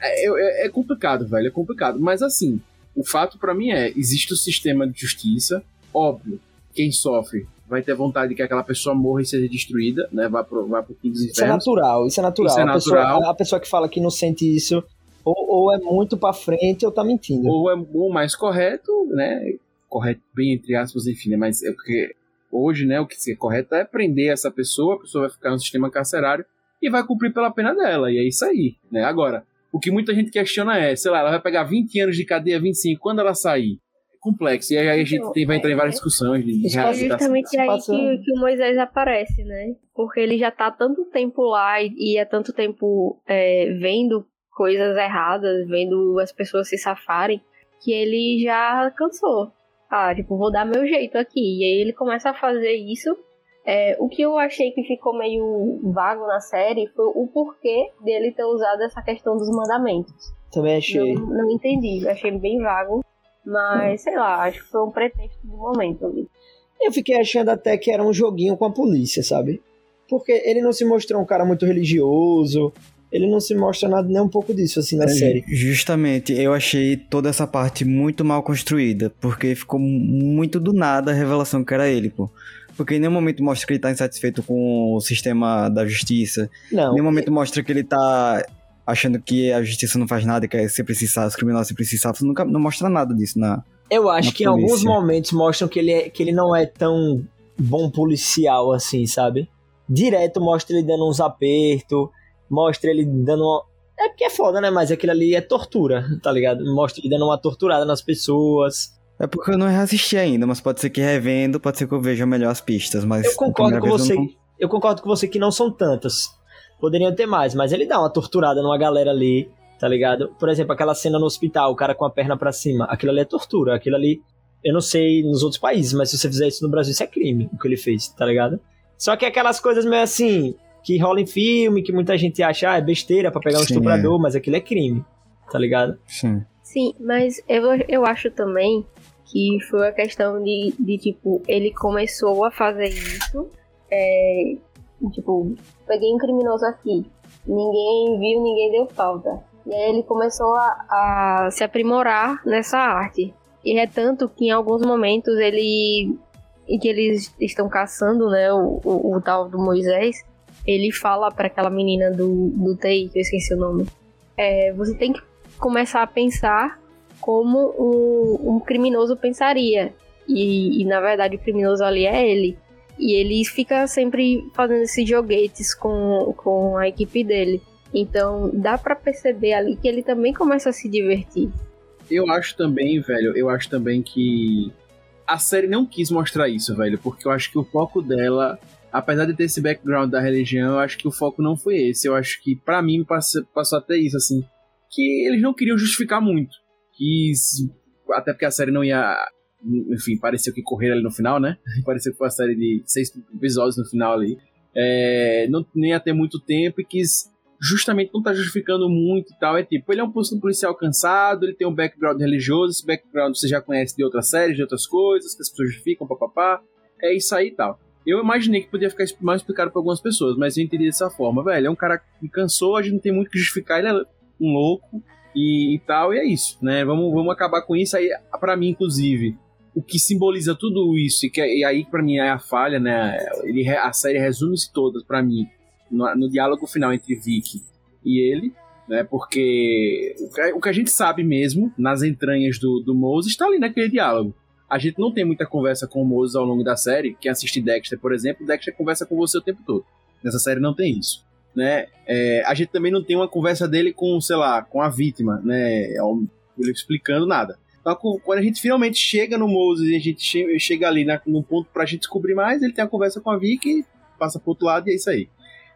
É, é- é complicado, velho, é complicado. Mas assim, o fato pra mim é, existe o sistema de justiça, óbvio, quem sofre vai ter vontade de que aquela pessoa morra e seja destruída, né, vá pro, vá pro quinto Isso é natural, isso é natural. Isso é a, natural. Pessoa, a pessoa que fala que não sente isso, ou, ou é muito pra frente ou tá mentindo. Ou é o mais correto, né, correto bem entre aspas, enfim, né, mas é porque hoje, né, o que é correto é prender essa pessoa, a pessoa vai ficar no sistema carcerário e vai cumprir pela pena dela, e é isso aí, né, agora... O que muita gente questiona é, sei lá, ela vai pegar 20 anos de cadeia, 25, quando ela sair? É complexo. E aí a gente tem- vai entrar em várias discussões de É justamente aí que, que o Moisés aparece, né? Porque ele já tá há tanto tempo lá e, e há tanto tempo é, vendo coisas erradas, vendo as pessoas se safarem, que ele já cansou. Ah, tipo, vou dar meu jeito aqui. E aí ele começa a fazer isso. É, o que eu achei que ficou meio vago na série foi o porquê dele ter usado essa questão dos mandamentos. Também achei. Não, não entendi, achei bem vago. Mas, sei lá, acho que foi um pretexto do momento ali. Eu fiquei achando até que era um joguinho com a polícia, sabe? Porque ele não se mostrou um cara muito religioso, ele não se mostra nada nem um pouco disso, assim, na É, série. Justamente, eu achei toda essa parte muito mal construída, porque ficou muito do nada a revelação que era ele, pô. Porque em nenhum momento mostra que ele tá insatisfeito com o sistema da justiça, em Não, nenhum momento mostra que ele tá achando que a justiça não faz nada, que é sempre se os criminosos sempre se nunca não mostra nada disso na... eu acho na que em alguns polícia. momentos mostram que ele, é, que ele não é tão bom policial assim, sabe? Direto mostra ele dando uns apertos, mostra ele dando uma... É porque é foda, né? Mas aquilo ali é tortura, tá ligado? Mostra ele dando uma torturada nas pessoas. É porque eu não reassisti ainda, mas pode ser que revendo, pode ser que eu veja melhor as pistas, mas... Eu concordo com você. não- Eu concordo com você que não são tantas. Poderiam ter mais, mas ele dá uma torturada numa galera ali, tá ligado? Por exemplo, aquela cena no hospital, o cara com a perna pra cima. Aquilo ali é tortura. Aquilo ali, eu não sei nos outros países, mas se você fizer isso no Brasil, isso é crime, o que ele fez, tá ligado? Só que aquelas coisas meio assim, que rola em filme, que muita gente acha, ah, é besteira pra pegar um Sim, estuprador, mas aquilo é crime, tá ligado? Sim. Sim, mas eu, eu acho também que foi a questão de, de tipo, ele começou a fazer isso. É, tipo, peguei um criminoso aqui. Ninguém viu, ninguém deu falta. E aí ele começou a, a se aprimorar nessa arte. E é tanto que em alguns momentos ele. Em que eles estão caçando, né, o, o, o tal do Moisés, ele fala pra aquela menina do, do TI, que eu esqueci o nome. É, você tem que começar a pensar como um, um criminoso pensaria. E, e, na verdade o criminoso ali é ele. E ele fica sempre fazendo esses joguetes com, com a equipe dele. Então dá pra perceber ali que ele também começa a se divertir. Eu acho também, velho, eu acho também que a série não quis mostrar isso, velho, porque eu acho que o foco dela, apesar de ter esse background da religião, eu acho que o foco não foi esse. Eu acho que, pra mim, passou, passou até isso, assim, que eles não queriam justificar muito. Quis, até porque a série não ia, enfim, pareceu que correr ali no final, né? pareceu que foi uma série de seis episódios no final ali. É, não nem ia ter muito tempo e quis justamente não tá justificando muito e tal. É tipo, ele é um policial cansado, ele tem um background religioso, esse background você já conhece de outras séries, de outras coisas, que as pessoas justificam, papapá. É isso aí e tal. Eu imaginei que podia ficar mais explicado pra algumas pessoas, mas eu entendi dessa forma, velho. É um cara que cansou, a gente não tem muito o que justificar, ele é um louco e, e tal, e é isso, né? Vamos, vamos acabar com isso aí, pra mim, inclusive. O que simboliza tudo isso, e, que, e aí pra mim é a falha, né? Ele, a série resume-se todas pra mim no, no, diálogo final entre Vicky e ele, né? Porque o que, o que a gente sabe mesmo, nas entranhas do, do Moses, está ali naquele diálogo. A gente não tem muita conversa com o Moses ao longo da série. Quem assiste Dexter, por exemplo, Dexter conversa com você o tempo todo. Nessa série não tem isso. Né? É, a gente também não tem uma conversa dele com, sei lá, com a vítima, né? Ele explicando nada. Então, quando a gente finalmente chega no Moses e a gente chega, ali na, num ponto pra gente descobrir mais, ele tem a conversa com a Vicky, passa pro outro lado e é isso aí.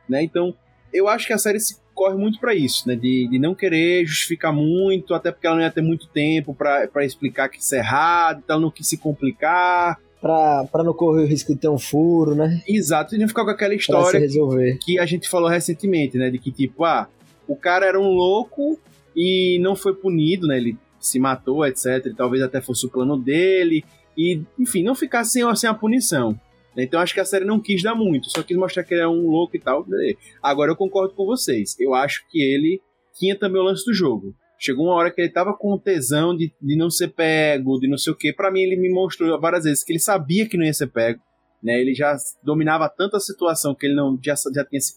Né? Então, eu acho que a série se corre muito para isso, né? De, de não querer justificar muito, até porque ela não ia ter muito tempo para explicar que isso é errado, então não quis se complicar. Pra não correr o risco de ter um furo, né? Exato, e não ficar com aquela história que a gente falou recentemente, né? De que, tipo, ah, o cara era um louco e não foi punido, né? Ele se matou, etc. Talvez até fosse o plano dele. E, enfim, não ficasse sem, sem a punição. Então acho que a série não quis dar muito, só quis mostrar que ele é um louco e tal. Agora eu concordo com vocês. Eu acho que ele tinha também o lance do jogo. Chegou uma hora que ele tava com tesão de, de não ser pego, de não sei o que. Para mim, ele me mostrou várias vezes que ele sabia que não ia ser pego. Né? Ele já dominava tanto a situação que ele não já, já tinha esse,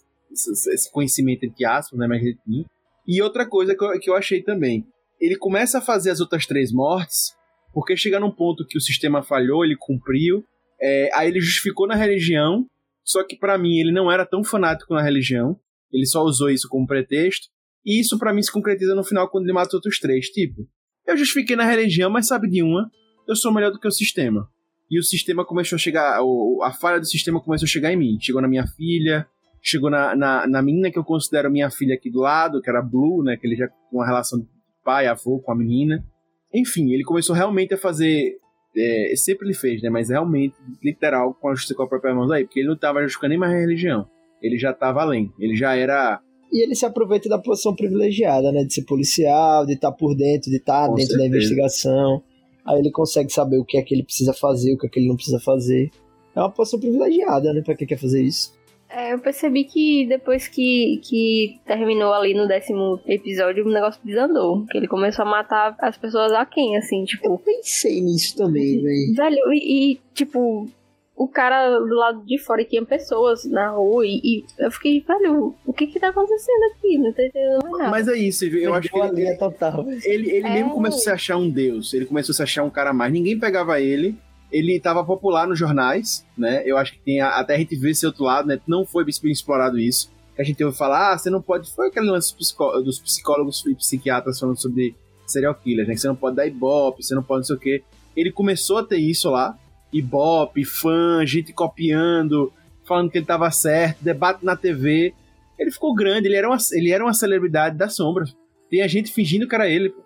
esse conhecimento, entre aspas, né? Mas ele tinha. E outra coisa que eu, que eu achei também. Ele começa a fazer as outras três mortes, porque chega num ponto que o sistema falhou, ele cumpriu. É, aí ele justificou na religião, só que para mim ele não era tão fanático na religião. Ele só usou isso como pretexto. E isso para mim se concretiza no final quando ele mata os outros três. Tipo, eu justifiquei na religião, mas sabe de uma? Eu sou melhor do que o sistema. E o sistema começou a chegar. A falha do sistema começou a chegar em mim. Chegou na minha filha, chegou na, na, na menina que eu considero minha filha aqui do lado, que era Blue, né? Que ele já com uma relação de pai, avô com a menina. Enfim, ele começou realmente a fazer. É, sempre ele fez, né? Mas realmente, literal, com a justiça com a própria mão aí. Porque ele não estava justificando nem mais a religião. Ele já estava além. Ele já era E ele se aproveita da posição privilegiada, né? De ser policial, de estar por dentro, de estar Com dentro da certeza. investigação. Aí ele consegue saber o que é que ele precisa fazer, o que é que ele não precisa fazer. É uma posição privilegiada, né? Pra quem quer fazer isso. É, eu percebi que depois que, que terminou ali no décimo episódio, o negócio desandou. Que ele começou a matar as pessoas a quem, assim, Eu tipo. pensei nisso também, velho. Velho, e, e, tipo, o cara do lado de fora tinha pessoas na rua e, e eu fiquei, velho, o que que tá acontecendo aqui? Não tô entendendo mais nada. Mas é isso, eu acho que ele, linha total, ele, ele É. mesmo começou a se achar um deus, ele começou a se achar um cara a mais. Ninguém pegava ele, ele estava popular nos jornais, né? Eu acho que tem a- até a gente vê esse outro lado, né? Não foi bem explorado isso. Que a gente ouve falar, ah, você não pode. Foi aquele lance psicó- dos psicólogos e psiquiatras falando sobre serial killers, né? Que você não pode dar ibope, você não pode não sei o quê. Ele começou a ter isso lá. Ibope, fã, gente copiando, falando que ele tava certo, debate na TV. Ele ficou grande, ele era uma, ele era uma celebridade da sombra. Tem a gente fingindo que era ele. pô.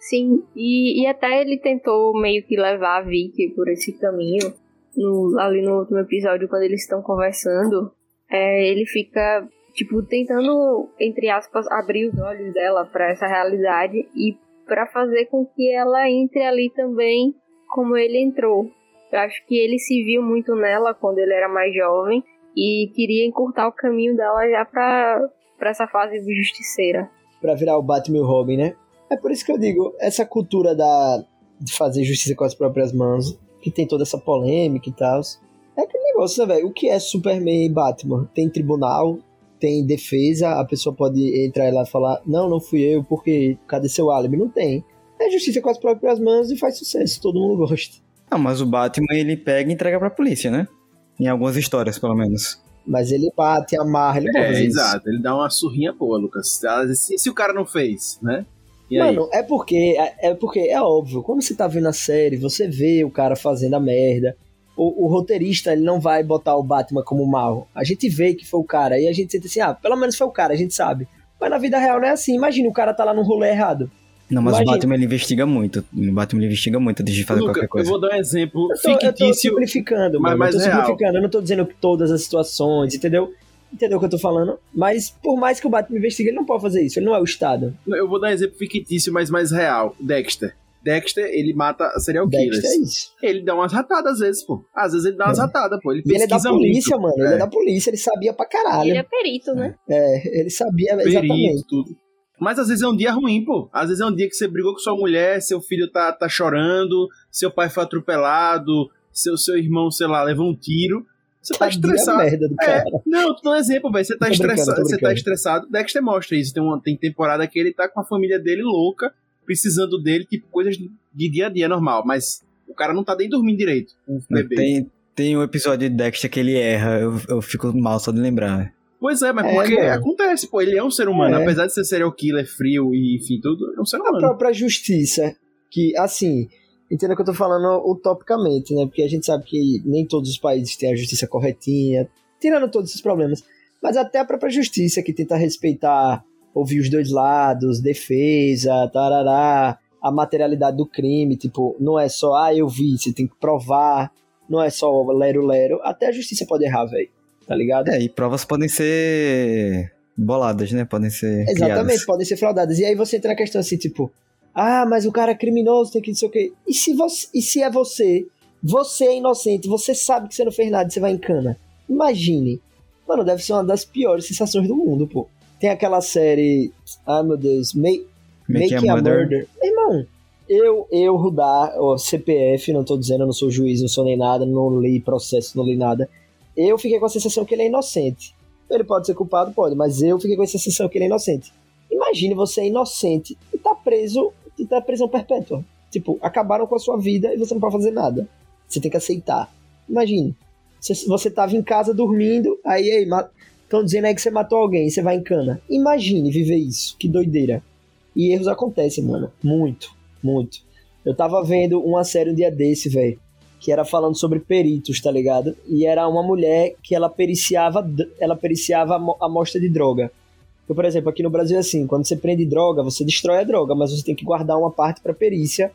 Sim, e, e até ele tentou meio que levar a Vicky por esse caminho. No- ali no último episódio, quando eles estão conversando, é, ele fica, tipo, tentando, entre aspas, abrir os olhos dela pra essa realidade e pra fazer com que ela entre ali também como ele entrou. Eu acho que ele se viu muito nela quando ele era mais jovem e queria encurtar o caminho dela já pra, pra essa fase justiceira. Pra virar o Batman e o Robin, né? É por isso que eu digo, essa cultura da, de fazer justiça com as próprias mãos, que tem toda essa polêmica e tal. É aquele negócio, né, velho? O que é Superman e Batman? Tem tribunal, tem defesa, a pessoa pode entrar lá e falar, não, não fui eu, porque cadê seu álibi? Não tem. É justiça com as próprias mãos e faz sucesso, todo mundo gosta. Não, mas o Batman ele pega e entrega pra polícia, né? Em algumas histórias, pelo menos. Mas ele bate, amarra, ele É, exato. Ele dá uma surrinha boa, Lucas. Se, se o cara não fez, né? E aí? Mano, é porque, é, é porque é óbvio, quando você tá vendo a série, você vê o cara fazendo a merda. O, o roteirista, ele não vai botar o Batman como mal. A gente vê que foi o cara, e a gente sente assim, ah, pelo menos foi o cara, a gente sabe. Mas na vida real não é assim. Imagina o cara tá lá no rolê errado. Não, mas Imagina. o Batman ele investiga muito. O Batman ele investiga muito antes de fazer Luca, qualquer eu coisa. vou dar um exemplo Eu tô, eu tô fictício. simplificando, mas mano. mais eu tô real. simplificando. Eu não tô dizendo que todas as situações, entendeu? Entendeu o que eu tô falando? Mas por mais que o Batman investigue, ele não pode fazer isso. Ele não é o Estado. Eu vou dar um exemplo fictício, mas mais real. Dexter. Dexter, ele mata serial killers. Dexter é isso. Ele dá umas ratadas às vezes, pô. Às vezes ele dá umas É. ratadas, pô. Ele E ele é da pesquisa polícia, muito. mano. Ele É. é da polícia, ele sabia pra caralho. Ele é perito, né? É, ele sabia exatamente. Perito, tudo. Mas às vezes é um dia ruim, pô. Às vezes é um dia que você brigou com sua mulher, seu filho tá, tá chorando, seu pai foi atropelado, seu, seu irmão, sei lá, levou um tiro. Você tá estressado. merda do É, cara. não, tu dá um exemplo, velho. Você tá estressado. Você tá estressado. Dexter mostra isso. Tem, uma, tem temporada que ele tá com a família dele louca, precisando dele, tipo, coisas de, dia a dia normal. Mas o cara não tá nem dormindo direito com o bebê. Tem, tem um episódio de Dexter que ele erra, eu, eu fico mal só de lembrar. Pois é, mas É, porque mano. acontece, pô. Ele é um ser humano. É. Apesar de ser serial killer, frio e enfim, tudo, é um ser A humano. própria justiça, que, assim, entenda que eu tô falando utopicamente, né? Porque a gente sabe que nem todos os países têm a justiça corretinha, tirando todos esses problemas. Mas até a própria justiça, que tenta respeitar, ouvir os dois lados, defesa, tarará, a materialidade do crime, tipo, não é só, ah, eu vi, você tem que provar, não é só lero-lero, até a justiça pode errar, velho, tá ligado? É, e provas podem ser boladas, né? Podem ser Exatamente, criadas. podem ser fraudadas. E aí você entra na questão assim, tipo, ah, mas o cara é criminoso, tem que não sei o quê. E se, você, e se é você? Você é inocente, você sabe que você não fez nada e você vai em cana. Imagine. Mano, deve ser uma das piores sensações do mundo, pô. Tem aquela série. Ai meu Deus, Make, Making Making a a Murder. Murder. Irmão, eu, eu, Rudá, ó, CPF, não tô dizendo, eu não sou juiz, não sou nem nada, não li processo, não li nada. Eu fiquei com a sensação que ele é inocente. Ele pode ser culpado, pode, mas eu fiquei com a sensação que ele é inocente. Imagine você é inocente e tá preso, e tá prisão perpétua. Tipo, acabaram com a sua vida e você não pode fazer nada. Você tem que aceitar. Imagine. Você, tava em casa dormindo, aí, aí, estão dizendo aí que você matou alguém, você vai em cana. Imagine viver isso. Que doideira. E erros acontecem, mano. Muito, muito. Eu tava vendo uma série um dia desse, velho, que era falando sobre peritos, tá ligado? E era uma mulher que ela periciava, ela periciava amostra de droga. Então, por exemplo, aqui no Brasil é assim, quando você prende droga, você destrói a droga, mas você tem que guardar uma parte pra perícia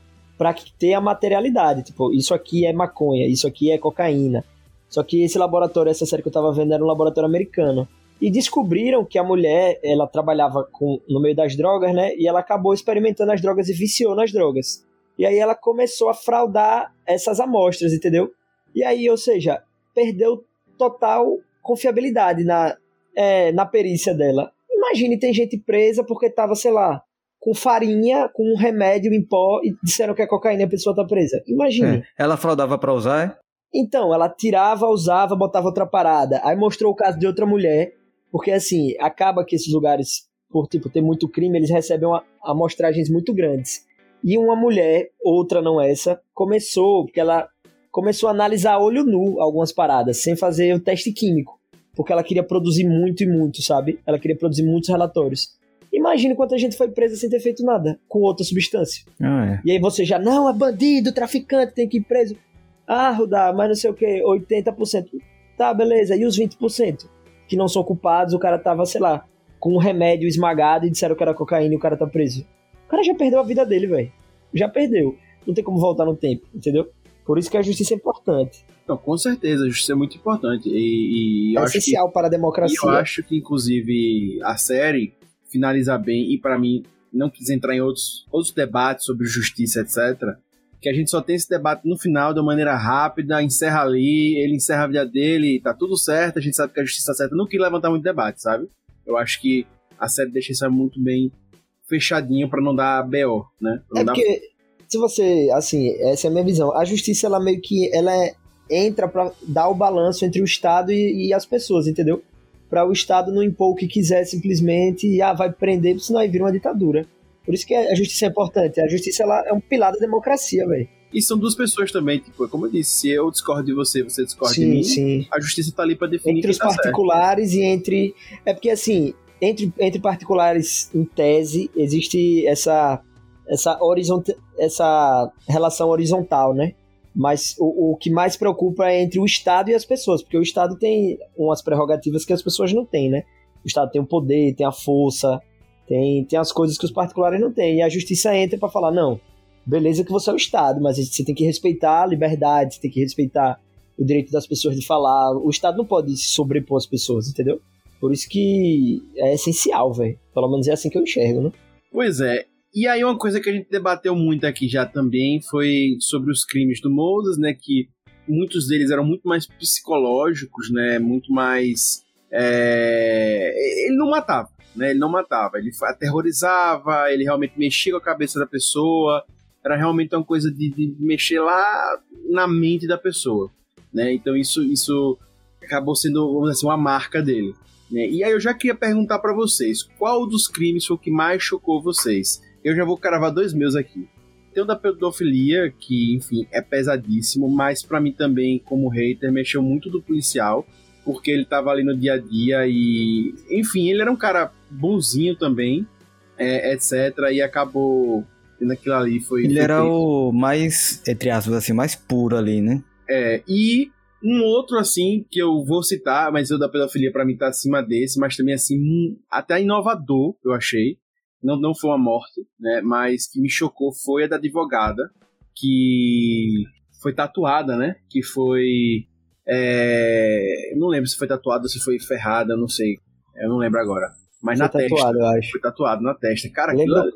que ter a materialidade. Tipo, isso aqui é maconha, isso aqui é cocaína. Só que esse laboratório, essa série que eu tava vendo, era um laboratório americano. E descobriram que a mulher, ela trabalhava com, no meio das drogas, né? E ela acabou experimentando as drogas e viciou nas drogas. E aí ela começou a fraudar essas amostras, entendeu? E aí, ou seja, perdeu total confiabilidade na, é, na perícia dela. Imagine, tem gente presa porque tava, sei lá, com farinha, com um remédio em pó e disseram que é cocaína e a pessoa tá presa. Imagine. É. Ela fraudava pra usar, é? Então, ela tirava, usava, botava outra parada. Aí mostrou o caso de outra mulher, porque assim, acaba que esses lugares, por tipo ter muito crime, eles recebem uma, amostragens muito grandes. E uma mulher, outra não essa, começou, porque ela começou a analisar olho nu algumas paradas, sem fazer o teste químico. Porque ela queria produzir muito e muito, sabe? Ela queria produzir muitos relatórios. Imagine quanta gente foi presa sem ter feito nada, com outra substância. Ah, é. E aí você já, não, é bandido, traficante, tem que ir preso. Ah, Rudá, mas não sei o que, 80%. Tá, beleza, e os 20%? Que não são culpados, o cara tava, sei lá, com um remédio esmagado e disseram que era cocaína e o cara tá preso. O cara já perdeu a vida dele, velho. Já perdeu. Não tem como voltar no tempo, entendeu? Por isso que a justiça é importante. Não, com certeza, a justiça é muito importante. E, e é acho que essencial para a E democracia. eu acho que, inclusive, a série finaliza bem, e pra mim, não quis entrar em outros, outros debates sobre justiça, etc. Que a gente só tem esse debate no final, de uma maneira rápida, encerra ali, ele encerra a vida dele, tá tudo certo, a gente sabe que a justiça tá certa, não quis levantar muito debate, sabe? Eu acho que a série deixa isso muito bem fechadinho pra não dar BO, né? É não dar- porque, se você, assim, essa é a minha visão. A justiça, ela meio que, ela é- entra pra dar o balanço entre o Estado e, e as pessoas, entendeu? Pra o Estado não impor o que quiser simplesmente e, ah, vai prender, senão aí vira uma ditadura. Por isso que a justiça é importante. A justiça, ela é um pilar da democracia, velho. E são duas pessoas também, tipo, como eu disse, se eu discordo de você, você discorda de Sim, mim, sim. a justiça tá ali pra definir Entre os tá certo. particulares e entre... É porque, assim, entre, entre particulares, em tese, existe essa, essa, essa relação horizontal, né? Mas o, o que mais preocupa é entre o Estado e as pessoas, porque o Estado tem umas prerrogativas que as pessoas não têm, né? O Estado tem o poder, tem a força, tem, tem as coisas que os particulares não têm. E a justiça entra pra falar, não, beleza que você é o Estado, mas você tem que respeitar a liberdade, você tem que respeitar o direito das pessoas de falar. O Estado não pode se sobrepor às pessoas, entendeu? Por isso que é essencial, velho. Pelo menos é assim que eu enxergo, né? Pois é. E aí uma coisa que a gente debateu muito aqui já também foi sobre os crimes do Moses, né? Que muitos deles eram muito mais psicológicos, né? Muito mais. é, Ele não matava, né? Ele não matava. Ele aterrorizava, ele realmente mexia com a cabeça da pessoa. Era realmente uma coisa de, de mexer lá na mente da pessoa, né? Então isso, isso acabou sendo, vamos dizer assim, uma marca dele. né? E aí eu já queria perguntar pra vocês, qual dos crimes foi o que mais chocou vocês? Eu já vou cravar dois meus aqui. Tem o da pedofilia, que, enfim, é pesadíssimo, mas pra mim também, como hater, mexeu muito do policial, porque ele tava ali no dia a dia e, enfim, ele era um cara bonzinho também, é, etc, e acabou tendo aquilo ali, foi... Ele era o mais, entre aspas, assim, mais puro ali, né? É, e um outro, assim, que eu vou citar, mas o da pedofilia pra mim tá acima desse, mas também, assim, um- até inovador, eu achei. Não, não foi uma morte, né? Mas que me chocou foi a da advogada, que foi tatuada, né? Que foi. é, eu não lembro se foi tatuada ou se foi ferrada, eu não sei. Eu não lembro agora. mas Foi na testa. tatuado, eu acho. Foi tatuado na testa. Cara, Lembra- aquilo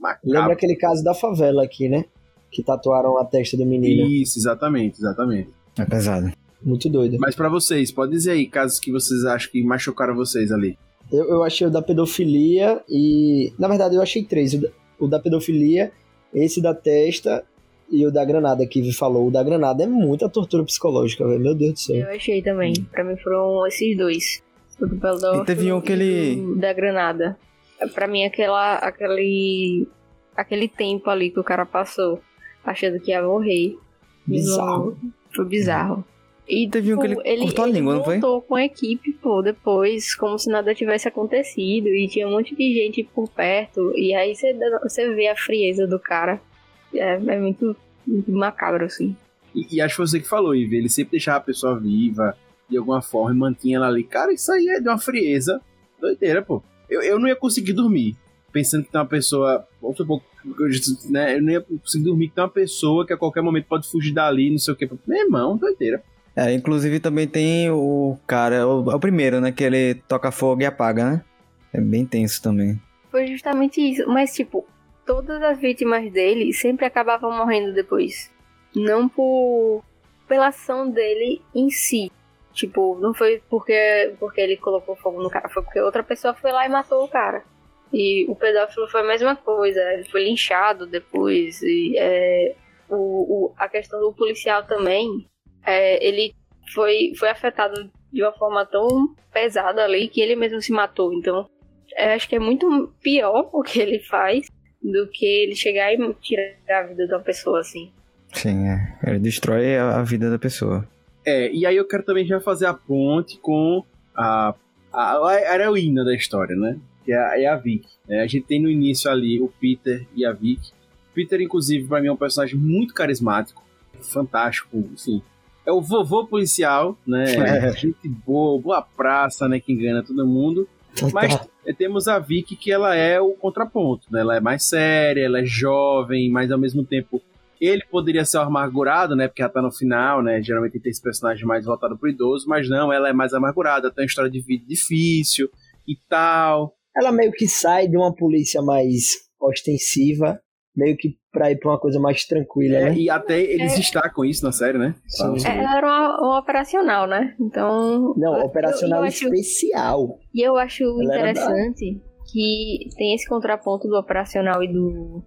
macabro. Lembra aquele caso da favela aqui, né? Que tatuaram a testa do menino. Isso, exatamente, exatamente. É pesado. Muito doido. Mas pra vocês, pode dizer aí casos que vocês acham que mais chocaram vocês ali. Eu, eu achei o da pedofilia e. Na verdade, eu achei três. O da, o da pedofilia, esse da testa e o da granada que Vi falou. O da granada é muita tortura psicológica, velho. Meu Deus do céu. Eu achei também. Pra mim foram esses dois. O do pedófilo E teve um que ele- o da granada. Pra mim, aquela, aquele, aquele tempo ali que o cara passou, achando que ia morrer. Bizarro. Foi bizarro. E Teve um que tipo, ele cortou a ele língua, não foi? voltou com a equipe, pô, depois, como se nada tivesse acontecido. E tinha um monte de gente por perto. E aí você, você vê a frieza do cara. É, é muito, muito macabro, assim. E, e acho que foi você que falou, Ive. Ele sempre deixava a pessoa viva de alguma forma e mantinha ela ali. Cara, isso aí é de uma frieza doideira, pô. Eu, eu não ia conseguir dormir pensando que tem uma pessoa. Vamos supor, eu, né, eu não ia conseguir dormir que tem uma pessoa que a qualquer momento pode fugir dali, não sei o que. Meu irmão, doideira. É, inclusive também tem o cara, o, é o primeiro, né? Que ele toca fogo e apaga, né? É bem tenso também. Foi justamente isso. Mas, tipo, todas as vítimas dele sempre acabavam morrendo depois. Não por. pela ação dele em si. Tipo, não foi porque, porque ele colocou fogo no cara, foi porque outra pessoa foi lá e matou o cara. E o pedófilo foi a mesma coisa, ele foi linchado depois. E é, o, o- a questão do policial também, é, ele foi, foi afetado de uma forma tão pesada ali que ele mesmo se matou. Então, eu acho que é muito pior o que ele faz do que ele chegar e tirar a vida de uma pessoa assim. Sim, é. Ele destrói a, a vida da pessoa. É, e aí eu quero também já fazer a ponte com a, a, a heroína da história, né? Que é a, é a Vicky. né? a gente tem no início ali o Peter e a Vicky. Peter, inclusive, pra mim é um personagem muito carismático, fantástico, assim. É o vovô policial, né? É. Gente boa, boa praça, né? Que engana todo mundo. Mas temos a Vicky que ela é o contraponto, né? Ela é mais séria, ela é jovem, mas ao mesmo tempo ele poderia ser o amargurado, né? Porque ela tá no final, né? Geralmente tem esse personagem mais voltado pro idoso, mas não, ela é mais amargurada, tem uma história de vida difícil e tal. Ela meio que sai de uma polícia mais ostensiva, meio que pra ir pra uma coisa mais tranquila, É, né? e até eles É. destacam isso na série, né? Sim. Sobre- Ela era uma, uma operacional, né? Então. Não, eu- operacional eu acho- especial. E eu acho Ela era interessante que tem esse contraponto do operacional e do,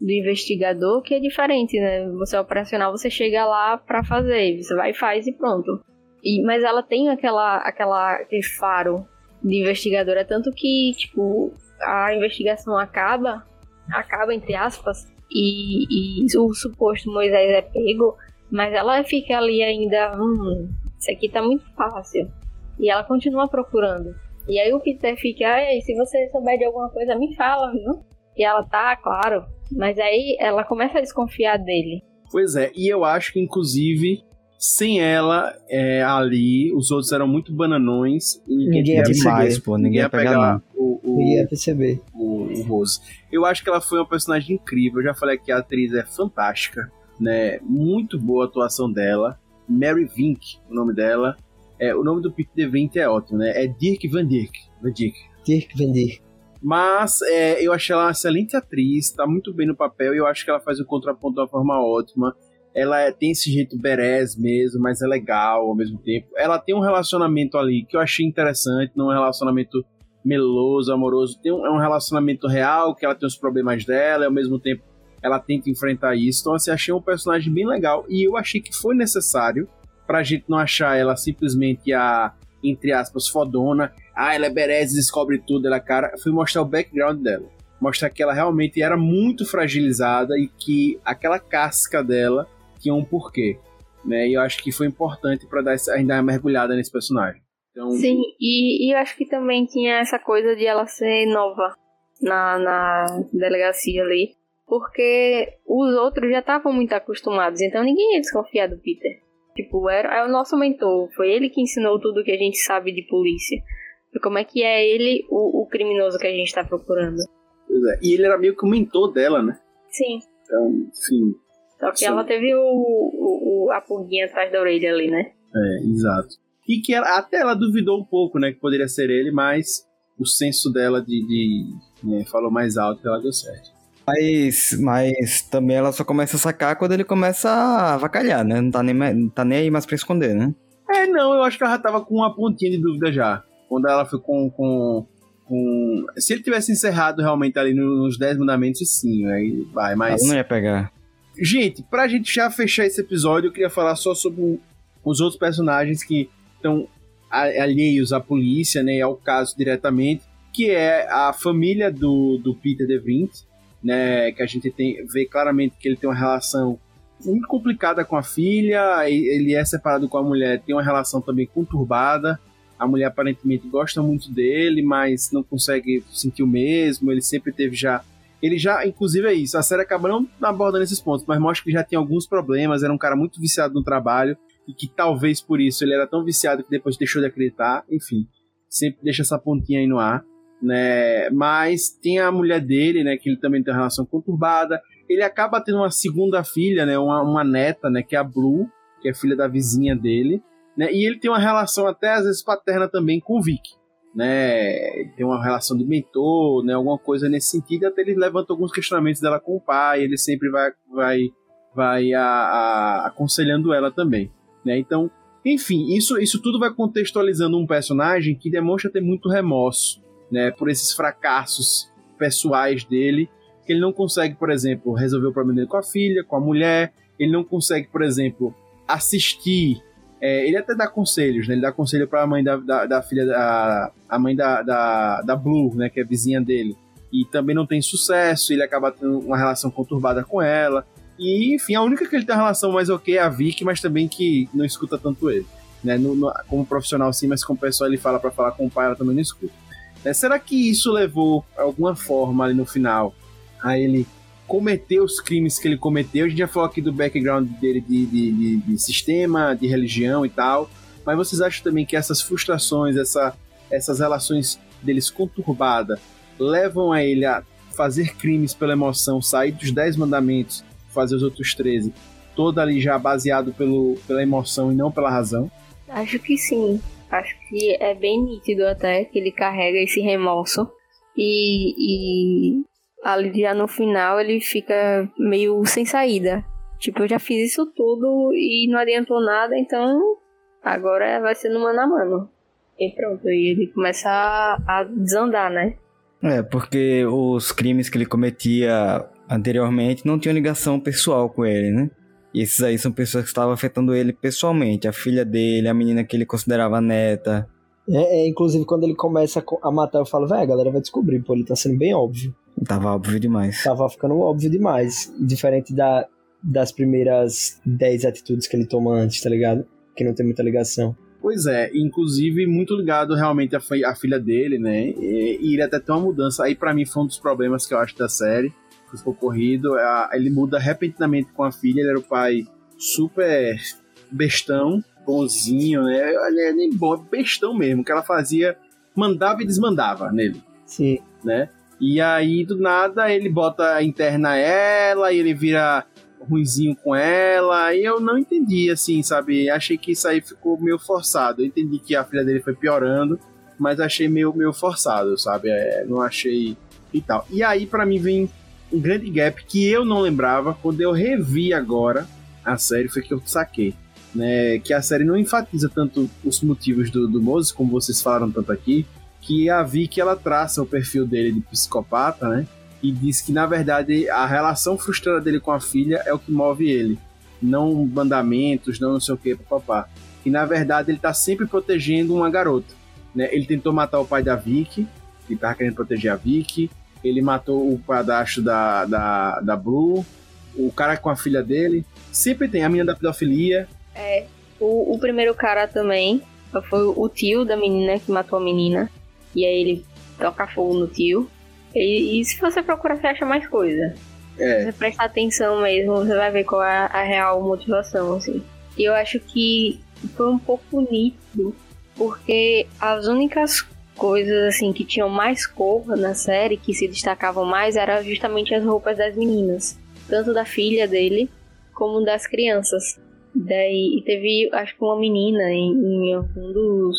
do investigador que é diferente, né? Você é operacional, você chega lá pra fazer, você vai e faz e pronto. E, mas ela tem aquela, aquela, aquele faro de investigadora, tanto que, tipo, a investigação acaba, acaba entre aspas, e, e o suposto Moisés é pego, mas ela fica ali ainda, hum, isso aqui tá muito fácil. E ela continua procurando. E aí o Peter fica, Ei, se você souber de alguma coisa, me fala, viu? E ela tá, claro. Mas aí ela começa a desconfiar dele. Pois é, e eu acho que, inclusive, sem ela é, ali, os outros eram muito bananões e ninguém, Ninguém ia. Demais, pô. Ninguém ia pegar, não. o, o, Eu ia perceber. o, o Rose. Eu acho que ela foi uma personagem incrível. Eu já falei que a atriz é fantástica, né? Muito boa a atuação dela. Mary Vink, o nome dela. É, o nome do Peter DeVrint é ótimo, né? É Dirk Van Dirk. Van Dirk. Ter que vender. Mas é, eu achei ela uma excelente atriz, tá muito bem no papel e eu acho que ela faz o contraponto de uma forma ótima. Ela é- tem esse jeito berés mesmo, mas é legal ao mesmo tempo. Ela tem um relacionamento ali que eu achei interessante, não é um relacionamento meloso, amoroso. Tem um, é um relacionamento real, que ela tem os problemas dela e ao mesmo tempo ela tenta enfrentar isso. Então, assim, achei um personagem bem legal e eu achei que foi necessário pra gente não achar ela simplesmente a, entre aspas, fodona. Ah, ela é berés descobre tudo, ela é cara. Foi mostrar o background dela. Mostrar que ela realmente era muito fragilizada e que aquela casca dela tinha um porquê. Né? E eu acho que foi importante pra dar essa, ainda uma mergulhada nesse personagem. Então, Sim, e, e eu acho que também tinha essa coisa de ela ser nova na, na delegacia ali. Porque os outros já estavam muito acostumados, então ninguém ia desconfiar do Peter. Tipo, era, é o nosso mentor, foi ele que ensinou tudo que a gente sabe de polícia. E como é que é ele o, o criminoso que a gente tá procurando. pois é. E ele era meio que o mentor dela, né? Sim. Então, enfim, Só que Sim. ela teve o, o, o- a pulguinha atrás da orelha ali, né? é, exato. E que ela, até ela duvidou um pouco, né? Que poderia ser ele, mas o senso dela de. de né, falou mais alto que ela deu certo. Mas, mas também ela só começa a sacar quando ele começa a avacalhar, né? Não tá nem, não tá nem aí mais pra esconder, né? É, não, eu acho que ela já tava com uma pontinha de dúvida já. Quando ela foi com. com, com... Se ele tivesse encerrado realmente ali nos 10 mandamentos, sim, aí vai, mas. Ela não ia pegar. Gente, pra gente já fechar esse episódio, eu queria falar só sobre os outros personagens que estão alheios à polícia, né, ao caso diretamente, que é a família do, do Peter DeVrint, né, que a gente tem, vê claramente que ele tem uma relação muito complicada com a filha, ele é separado com a mulher, tem uma relação também conturbada, a mulher aparentemente gosta muito dele, mas não consegue sentir o mesmo, ele sempre teve já ele já, inclusive é isso, a série acaba não abordando esses pontos, mas mostra que já tinha alguns problemas, era um cara muito viciado no trabalho, e que talvez por isso ele era tão viciado que depois deixou de acreditar, enfim, sempre deixa essa pontinha aí no ar, né, mas tem a mulher dele, né, que ele também tem uma relação conturbada, ele acaba tendo uma segunda filha, né, uma, uma neta, né, que é a Blue, que é filha da vizinha dele, né, e ele tem uma relação até às vezes paterna também com o Vic, né, tem uma relação de mentor, né, alguma coisa nesse sentido, até ele levanta alguns questionamentos dela com o pai, ele sempre vai vai vai a, a- aconselhando ela também, né? Então, enfim, isso isso tudo vai contextualizando um personagem que demonstra ter muito remorso, né, por esses fracassos pessoais dele, que ele não consegue, por exemplo, resolver o problema dele com a filha, com a mulher, ele não consegue, por exemplo, assistir é, ele até dá conselhos, né? Ele dá conselho para a mãe da, da, da filha, da, a mãe da, da, da Blue, né? Que é vizinha dele. E também não tem sucesso, ele acaba tendo uma relação conturbada com ela. E, enfim, a única que ele tem uma relação mais ok é a Vicky, mas também que não escuta tanto ele. Né? No- no- como profissional sim, mas como pessoal ele fala para falar com o pai, ela também não escuta. Né? Será que isso levou, alguma forma, ali no final, a ele cometer os crimes que ele cometeu? A gente já falou aqui do background dele de, de, de- de sistema, de religião e tal. Mas vocês acham também que essas frustrações, essa, essas relações deles conturbadas, levam a ele a fazer crimes pela emoção, sair dos 10 mandamentos, fazer os outros 13, todo ali já baseado pelo, pela emoção e não pela razão? Acho que sim. Acho que é bem nítido até que ele carrega esse remorso. E, e ali já no final ele fica meio sem saída. Tipo, eu já fiz isso tudo e não adiantou nada, então agora vai ser no mano a mano. E pronto, e ele começa a, a desandar, né? É, porque os crimes que ele cometia anteriormente não tinham ligação pessoal com ele, né? E esses aí são pessoas que estavam afetando ele pessoalmente. A filha dele, a menina que ele considerava neta. É, é, inclusive, quando ele começa a matar, eu falo, velho, a galera vai descobrir, pô, ele tá sendo bem óbvio. Tava óbvio demais. Tava ficando óbvio demais. Diferente da, das primeiras 10 atitudes que ele toma antes, tá ligado? Que não tem muita ligação. Pois é, inclusive muito ligado realmente à, fi- à filha dele, né? E, e ele até tem uma mudança. Aí pra mim foi um dos problemas que eu acho da série, que foi ocorrido. é a- Ele muda repentinamente com a filha, ele era o pai super bestão, bonzinho, né? Ele é nem bom, é bestão mesmo, que ela fazia, mandava e desmandava nele Sim. né? E aí, do nada, ele bota, interna ela, e ele vira ruizinho com ela, e eu não entendi, assim, sabe? Achei que isso aí ficou meio forçado. Eu entendi que a filha dele foi piorando, mas achei meio, meio forçado, sabe? É, não achei e tal. E aí, pra mim, vem um grande gap que eu não lembrava, quando eu revi agora a série, foi que eu saquei. Né, que a série não enfatiza tanto os motivos do, do Moses, como vocês falaram tanto aqui, que a Vicky ela traça o perfil dele de psicopata, né? E diz que na verdade a relação frustrada dele com a filha é o que move ele, não mandamentos, não não sei o que, papá. E na verdade ele tá sempre protegendo uma garota, né? Ele tentou matar o pai da Vicky, ele tava querendo proteger a Vicky, ele matou o padastro da, da, da Blue, o cara com a filha dele, sempre tem a menina da pedofilia, É, o, o primeiro cara também foi o tio da menina que matou a menina. E aí ele toca fogo no tio. E, e se você procurar, você acha mais coisa. é, Se você prestar atenção mesmo, você vai ver qual é a real motivação, assim. E eu acho que foi um pouco nítido, porque as únicas coisas, assim, que tinham mais cor na série, que se destacavam mais, eram justamente as roupas das meninas. Tanto da filha dele, como das crianças. Daí e teve, acho que uma menina em, em algum dos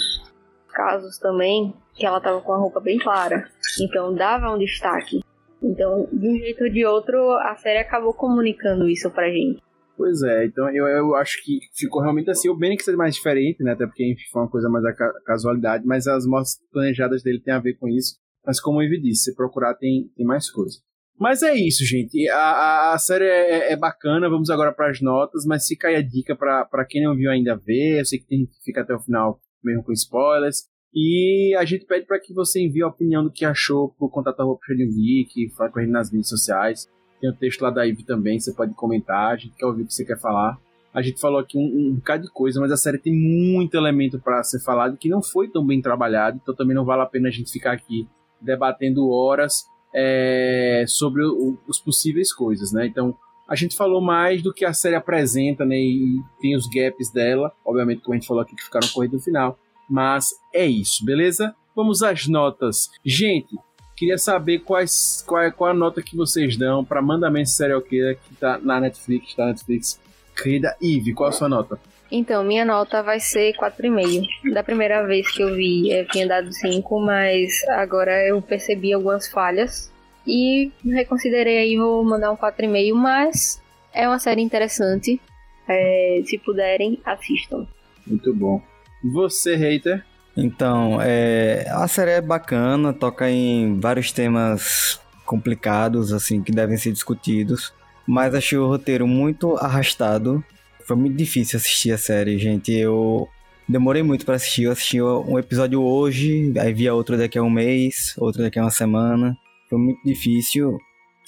casos também que ela tava com a roupa bem clara. Então dava um destaque. Então, de um jeito ou de outro, a série acabou comunicando isso pra gente. Pois é, então eu, eu acho que ficou realmente assim. O Benix é mais diferente, né? Até porque enfim, foi uma coisa mais a ca- casualidade, mas as mortes planejadas dele tem a ver com isso. Mas como Ivy disse, se procurar tem, tem mais coisa. Mas é isso, gente. A, a, a série é, é bacana. Vamos agora para as notas, mas fica aí a dica para quem não viu ainda ver. Eu sei que tem que fica até o final mesmo com spoilers. E a gente pede para que você envie a opinião do que achou por contato arroba Geek, fala com a gente nas mídias sociais. Tem o texto lá da Ivy também, você pode comentar, a gente quer ouvir o que você quer falar. A gente falou aqui um, um bocado de coisa, mas a série tem muito elemento para ser falado que não foi tão bem trabalhado, então também não vale a pena a gente ficar aqui debatendo horas é, sobre o, os possíveis coisas, né? Então, a gente falou mais do que a série apresenta, né? E tem os gaps dela, obviamente, como a gente falou aqui, que ficaram corrido no final. Mas é isso, beleza? Vamos às notas. Gente, queria saber quais, qual, é, qual a nota que vocês dão para Mandamento Serial Killer que tá na Netflix, tá na Netflix. Querida Eve, qual a sua nota? Então, minha nota vai ser 4,5. Da primeira vez que eu vi, eu tinha dado 5, mas agora eu percebi algumas falhas. E reconsiderei aí, vou mandar um 4,5, mas é uma série interessante. É, se puderem, assistam. Muito bom. Você, hater? Então, é, a série é bacana, toca em vários temas complicados, assim, que devem ser discutidos. Mas achei o roteiro muito arrastado. Foi muito difícil assistir a série, gente. Eu demorei muito pra assistir. Eu assisti um episódio hoje, aí via outro daqui a um mês, outro daqui a uma semana. Foi muito difícil.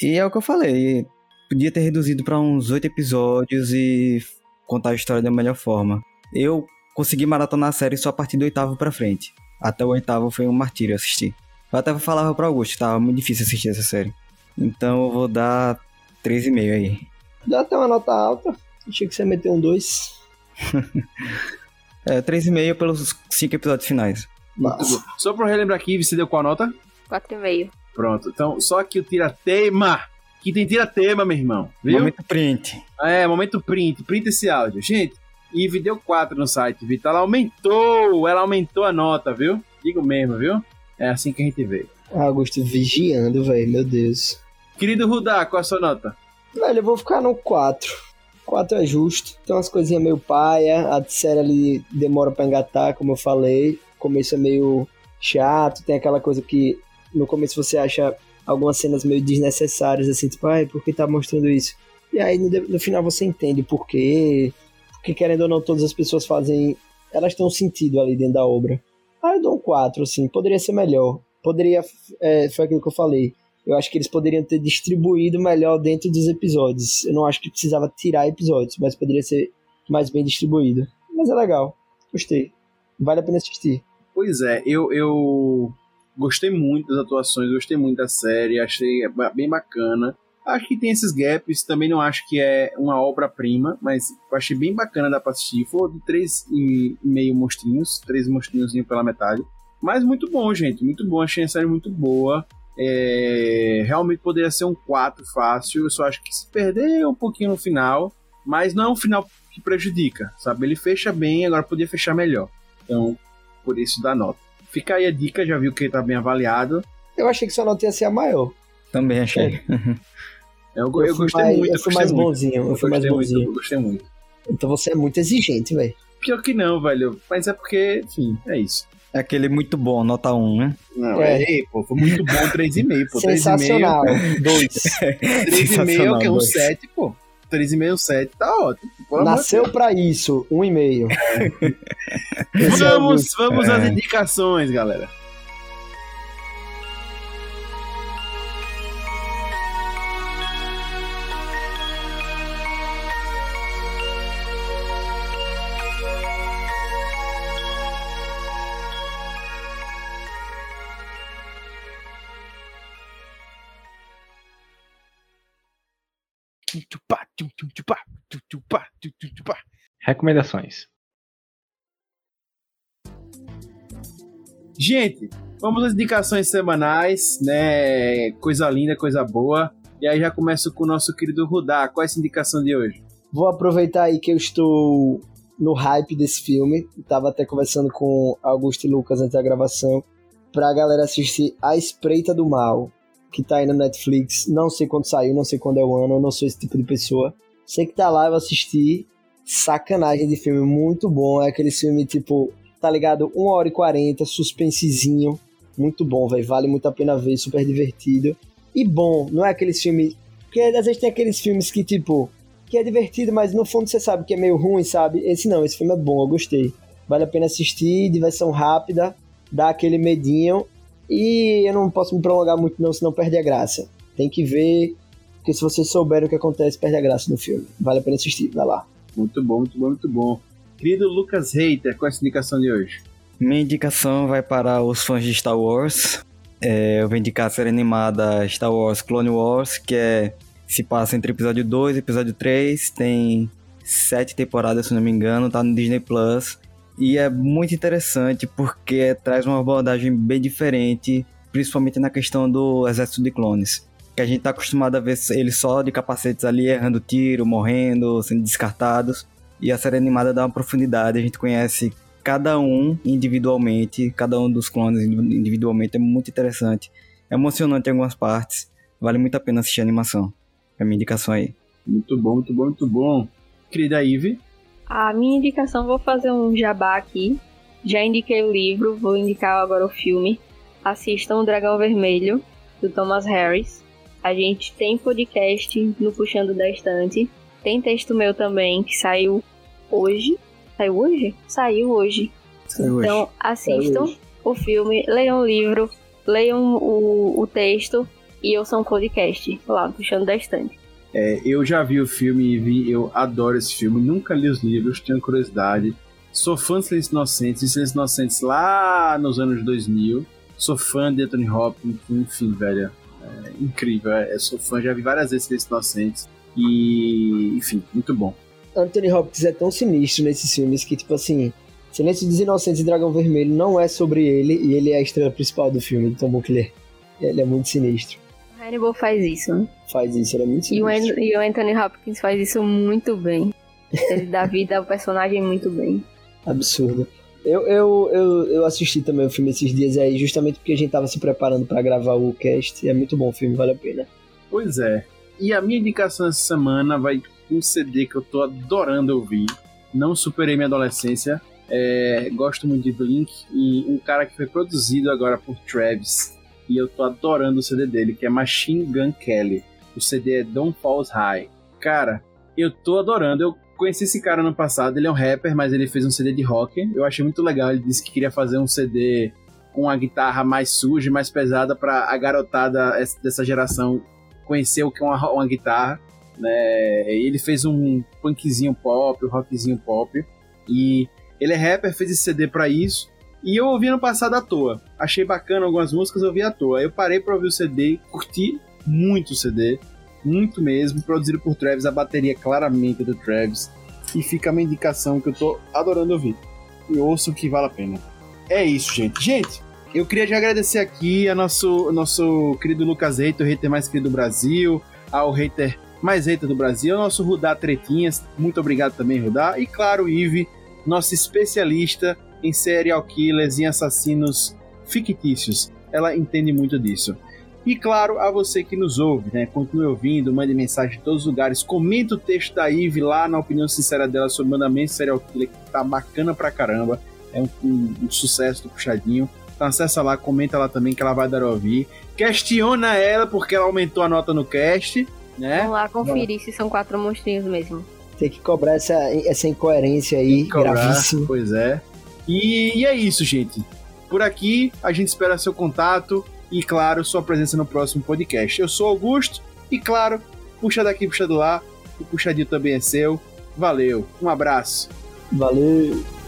E é o que eu falei. Podia ter reduzido pra uns oito episódios e contar a história da melhor forma. Eu consegui maratonar a série só a partir do oitavo pra frente. Até o oitavo foi um martírio assistir. Eu até falava pro Augusto, tava muito difícil assistir essa série. Então eu vou dar 3,5 aí. Dá até uma nota alta. Achei que você ia meter um 2. É, 3,5 pelos 5 episódios finais. Mas, Só pra relembrar aqui, você deu qual nota? 4,5. Pronto. Então, só que o tira-tema. Que tem tira-tema, meu irmão. Viu? Momento print. É, momento print. Print esse áudio. Gente, Eve deu 4 no site, Vitor. Ela aumentou. Ela aumentou a nota, viu? Digo mesmo, viu? É assim que a gente vê. Augusto vigiando, velho. Meu Deus. Querido Rudá, qual a sua nota? Velho, eu vou ficar no 4. 4 é justo. Tem umas coisinhas meio paia. A série ali demora pra engatar, como eu falei. O começo é meio chato. Tem aquela coisa que no começo você acha algumas cenas meio desnecessárias, assim, tipo, ai, por que tá mostrando isso? E aí no, no final você entende por quê. Porque querendo ou não, todas as pessoas fazem. Elas têm um sentido ali dentro da obra. Ah, eu dou um 4, assim. Poderia ser melhor. Poderia. é, foi aquilo que eu falei. Eu acho que eles poderiam ter distribuído melhor dentro dos episódios. Eu não acho que precisava tirar episódios, mas poderia ser mais bem distribuído. Mas é legal. Gostei. Vale a pena assistir. Pois é, eu, eu gostei muito das atuações, gostei muito da série, achei bem bacana. Acho que tem esses gaps, também não acho que é uma obra-prima, mas eu achei bem bacana dar pra assistir. Foi de três e meio monstrinhos, três monstrinhos pela metade. Mas muito bom, gente, muito bom, achei a série muito boa. É, realmente poderia ser um 4 fácil, eu só acho que se perder um pouquinho no final, mas não é um final que prejudica, sabe? Ele fecha bem, agora podia fechar melhor. Então, por isso dá nota. Fica aí a dica, já viu que ele tá bem avaliado. Eu achei que sua nota ia ser a maior. Também achei. Eu, eu, Eu gostei mais- muito. eu fui mais muito. bonzinho, eu fui mais muito, bonzinho. eu gostei muito. Então você é muito exigente, velho. Pior que não, velho. Mas é porque, enfim, é isso. É aquele muito bom, nota 1, né? Não, É. é, pô, foi muito bom 3,5, pô. 3,5 Sensacional. Dois. 3,5 que é um dois. 7, pô. 3,5 um 7, tá ótimo. De Nasceu pra isso. Um e meio. Deus. Esse é o Vamos, vamos É. às indicações, galera. Recomendações. Gente, vamos às indicações semanais, né? Coisa linda, coisa boa. E aí já começo com o nosso querido Rudá. Qual é essa indicação de hoje? Vou aproveitar aí que eu estou no hype desse filme. Tava até conversando com Augusto e Lucas antes da gravação. Pra galera assistir A Espreita do Mal, que tá aí no Netflix. Não sei quando saiu, não sei quando é o ano, eu não sou esse tipo de pessoa. Sei que tá lá, eu assisti. Sacanagem de filme, muito bom. É aquele filme tipo, tá ligado? 1 hora e 40, suspensezinho. Muito bom, velho. Vale muito a pena ver, super divertido. E bom, não é aqueles filmes. Porque às vezes tem aqueles filmes que, tipo, que é divertido, mas no fundo você sabe que é meio ruim, sabe? Esse não, esse filme é bom, eu gostei. Vale a pena assistir, diversão rápida, dá aquele medinho. E eu não posso me prolongar muito, não, senão perde a graça. Tem que ver, porque se vocês souberem o que acontece, perde a graça no filme. Vale a pena assistir, vai lá. Muito bom, muito bom, muito bom. Querido Lucas Reiter, qual é a sua indicação de hoje? Minha indicação vai para os fãs de Star Wars. É, eu vou indicar a série animada Star Wars Clone Wars, que é, se passa entre episódio 2 e episódio 3. Tem sete temporadas, se não me engano, tá no Disney Plus. E é muito interessante porque traz uma abordagem bem diferente, principalmente na questão do exército de clones. Que a gente tá acostumado a ver eles só de capacetes ali, errando tiro, morrendo, sendo descartados. E a série animada dá uma profundidade, a gente conhece cada um individualmente, cada um dos clones individualmente, é muito interessante. É emocionante em algumas partes, vale muito a pena assistir a animação. É a minha indicação aí. Muito bom, muito bom, muito bom. Querida Ive, A minha indicação, vou fazer um jabá aqui. Já indiquei o livro, vou indicar agora o filme. Assistam O Dragão Vermelho, do Thomas Harris. A gente tem podcast no Puxando da Estante. Tem texto meu também, que saiu hoje. Saiu hoje? Saiu hoje. Então assistam hoje. o filme, leiam o livro, leiam o, o texto e ouçam um podcast lá, Puxando da Estante. é, eu já vi o filme e vi, eu adoro esse filme, nunca li os livros, tenho curiosidade. Sou fã de Silêncio Inocentes, e Silêncio Inocentes lá nos anos 2000. Sou fã de Anthony Hopkins, enfim, velho. É incrível, é, eu sou fã, já vi várias vezes Silêncio Inocentes. E, enfim, muito bom. Anthony Hopkins é tão sinistro nesses filmes que, tipo assim, Silêncio dos Inocentes e Dragão Vermelho não é sobre ele e ele é a estrela principal do filme, de tão bom que ele é. Ele é muito sinistro. Hannibal faz isso, né? Faz isso, ele é muito sinistro. E o Anthony Hopkins faz isso muito bem. Ele dá vida ao personagem muito bem. Absurdo. Eu, eu, eu, eu assisti também o filme esses dias aí, justamente porque a gente tava se preparando pra gravar o cast. É muito bom o filme, vale a pena. Pois é. E a minha indicação essa semana vai um CD que eu tô adorando ouvir. Não superei minha adolescência. É, gosto muito de Blink e um cara que foi produzido agora por Travis. E eu tô adorando o CD dele, que é Machine Gun Kelly. O CD é Don't Falls High. Cara, eu tô adorando. Eu conheci esse cara no passado, ele é um rapper, mas ele fez um CD de rock. Eu achei muito legal. Ele disse que queria fazer um CD com a guitarra mais suja, mais pesada para a garotada es- dessa geração conhecer o que é uma, uma guitarra. Né? Ele fez um punkzinho pop, um rockzinho pop. E ele é rapper, fez esse CD pra isso. E eu ouvi no passado à toa. Achei bacana algumas músicas, eu ouvi à toa. Eu parei pra ouvir o CD, curti muito o CD, muito mesmo. Produzido por Travis, a bateria claramente é do Travis. E fica a minha indicação que eu tô adorando ouvir. E ouço que vale a pena. É isso, gente. Gente, eu queria te agradecer aqui a nosso, nosso querido Lucas Reiter, o hater mais querido do Brasil, ao hater mais hater do Brasil, ao nosso Rudá Tretinhas. Muito obrigado também, Rudá. E claro, o Ive, nossa especialista em serial killers e assassinos fictícios. Ela entende muito disso. E claro, a você que nos ouve, né? Continue ouvindo, mande mensagem de todos os lugares, comenta o texto da Ive lá na opinião sincera dela sobre mandamento serial killer, que tá bacana pra caramba. É um, um- um sucesso do puxadinho. Então acessa lá, comenta lá também que ela vai dar a ouvir. Questiona ela porque ela aumentou a nota no cast, né? Vamos lá conferir se são quatro monstrinhos mesmo. Tem que cobrar essa, essa incoerência aí, Cobrar, gravíssima. Pois é. E, e é isso, gente. Por aqui, a gente espera seu contato e, claro, sua presença no próximo podcast. Eu sou Augusto e, claro, puxa daqui, puxa do lá. O puxadinho também é seu. Valeu, um abraço. Valeu.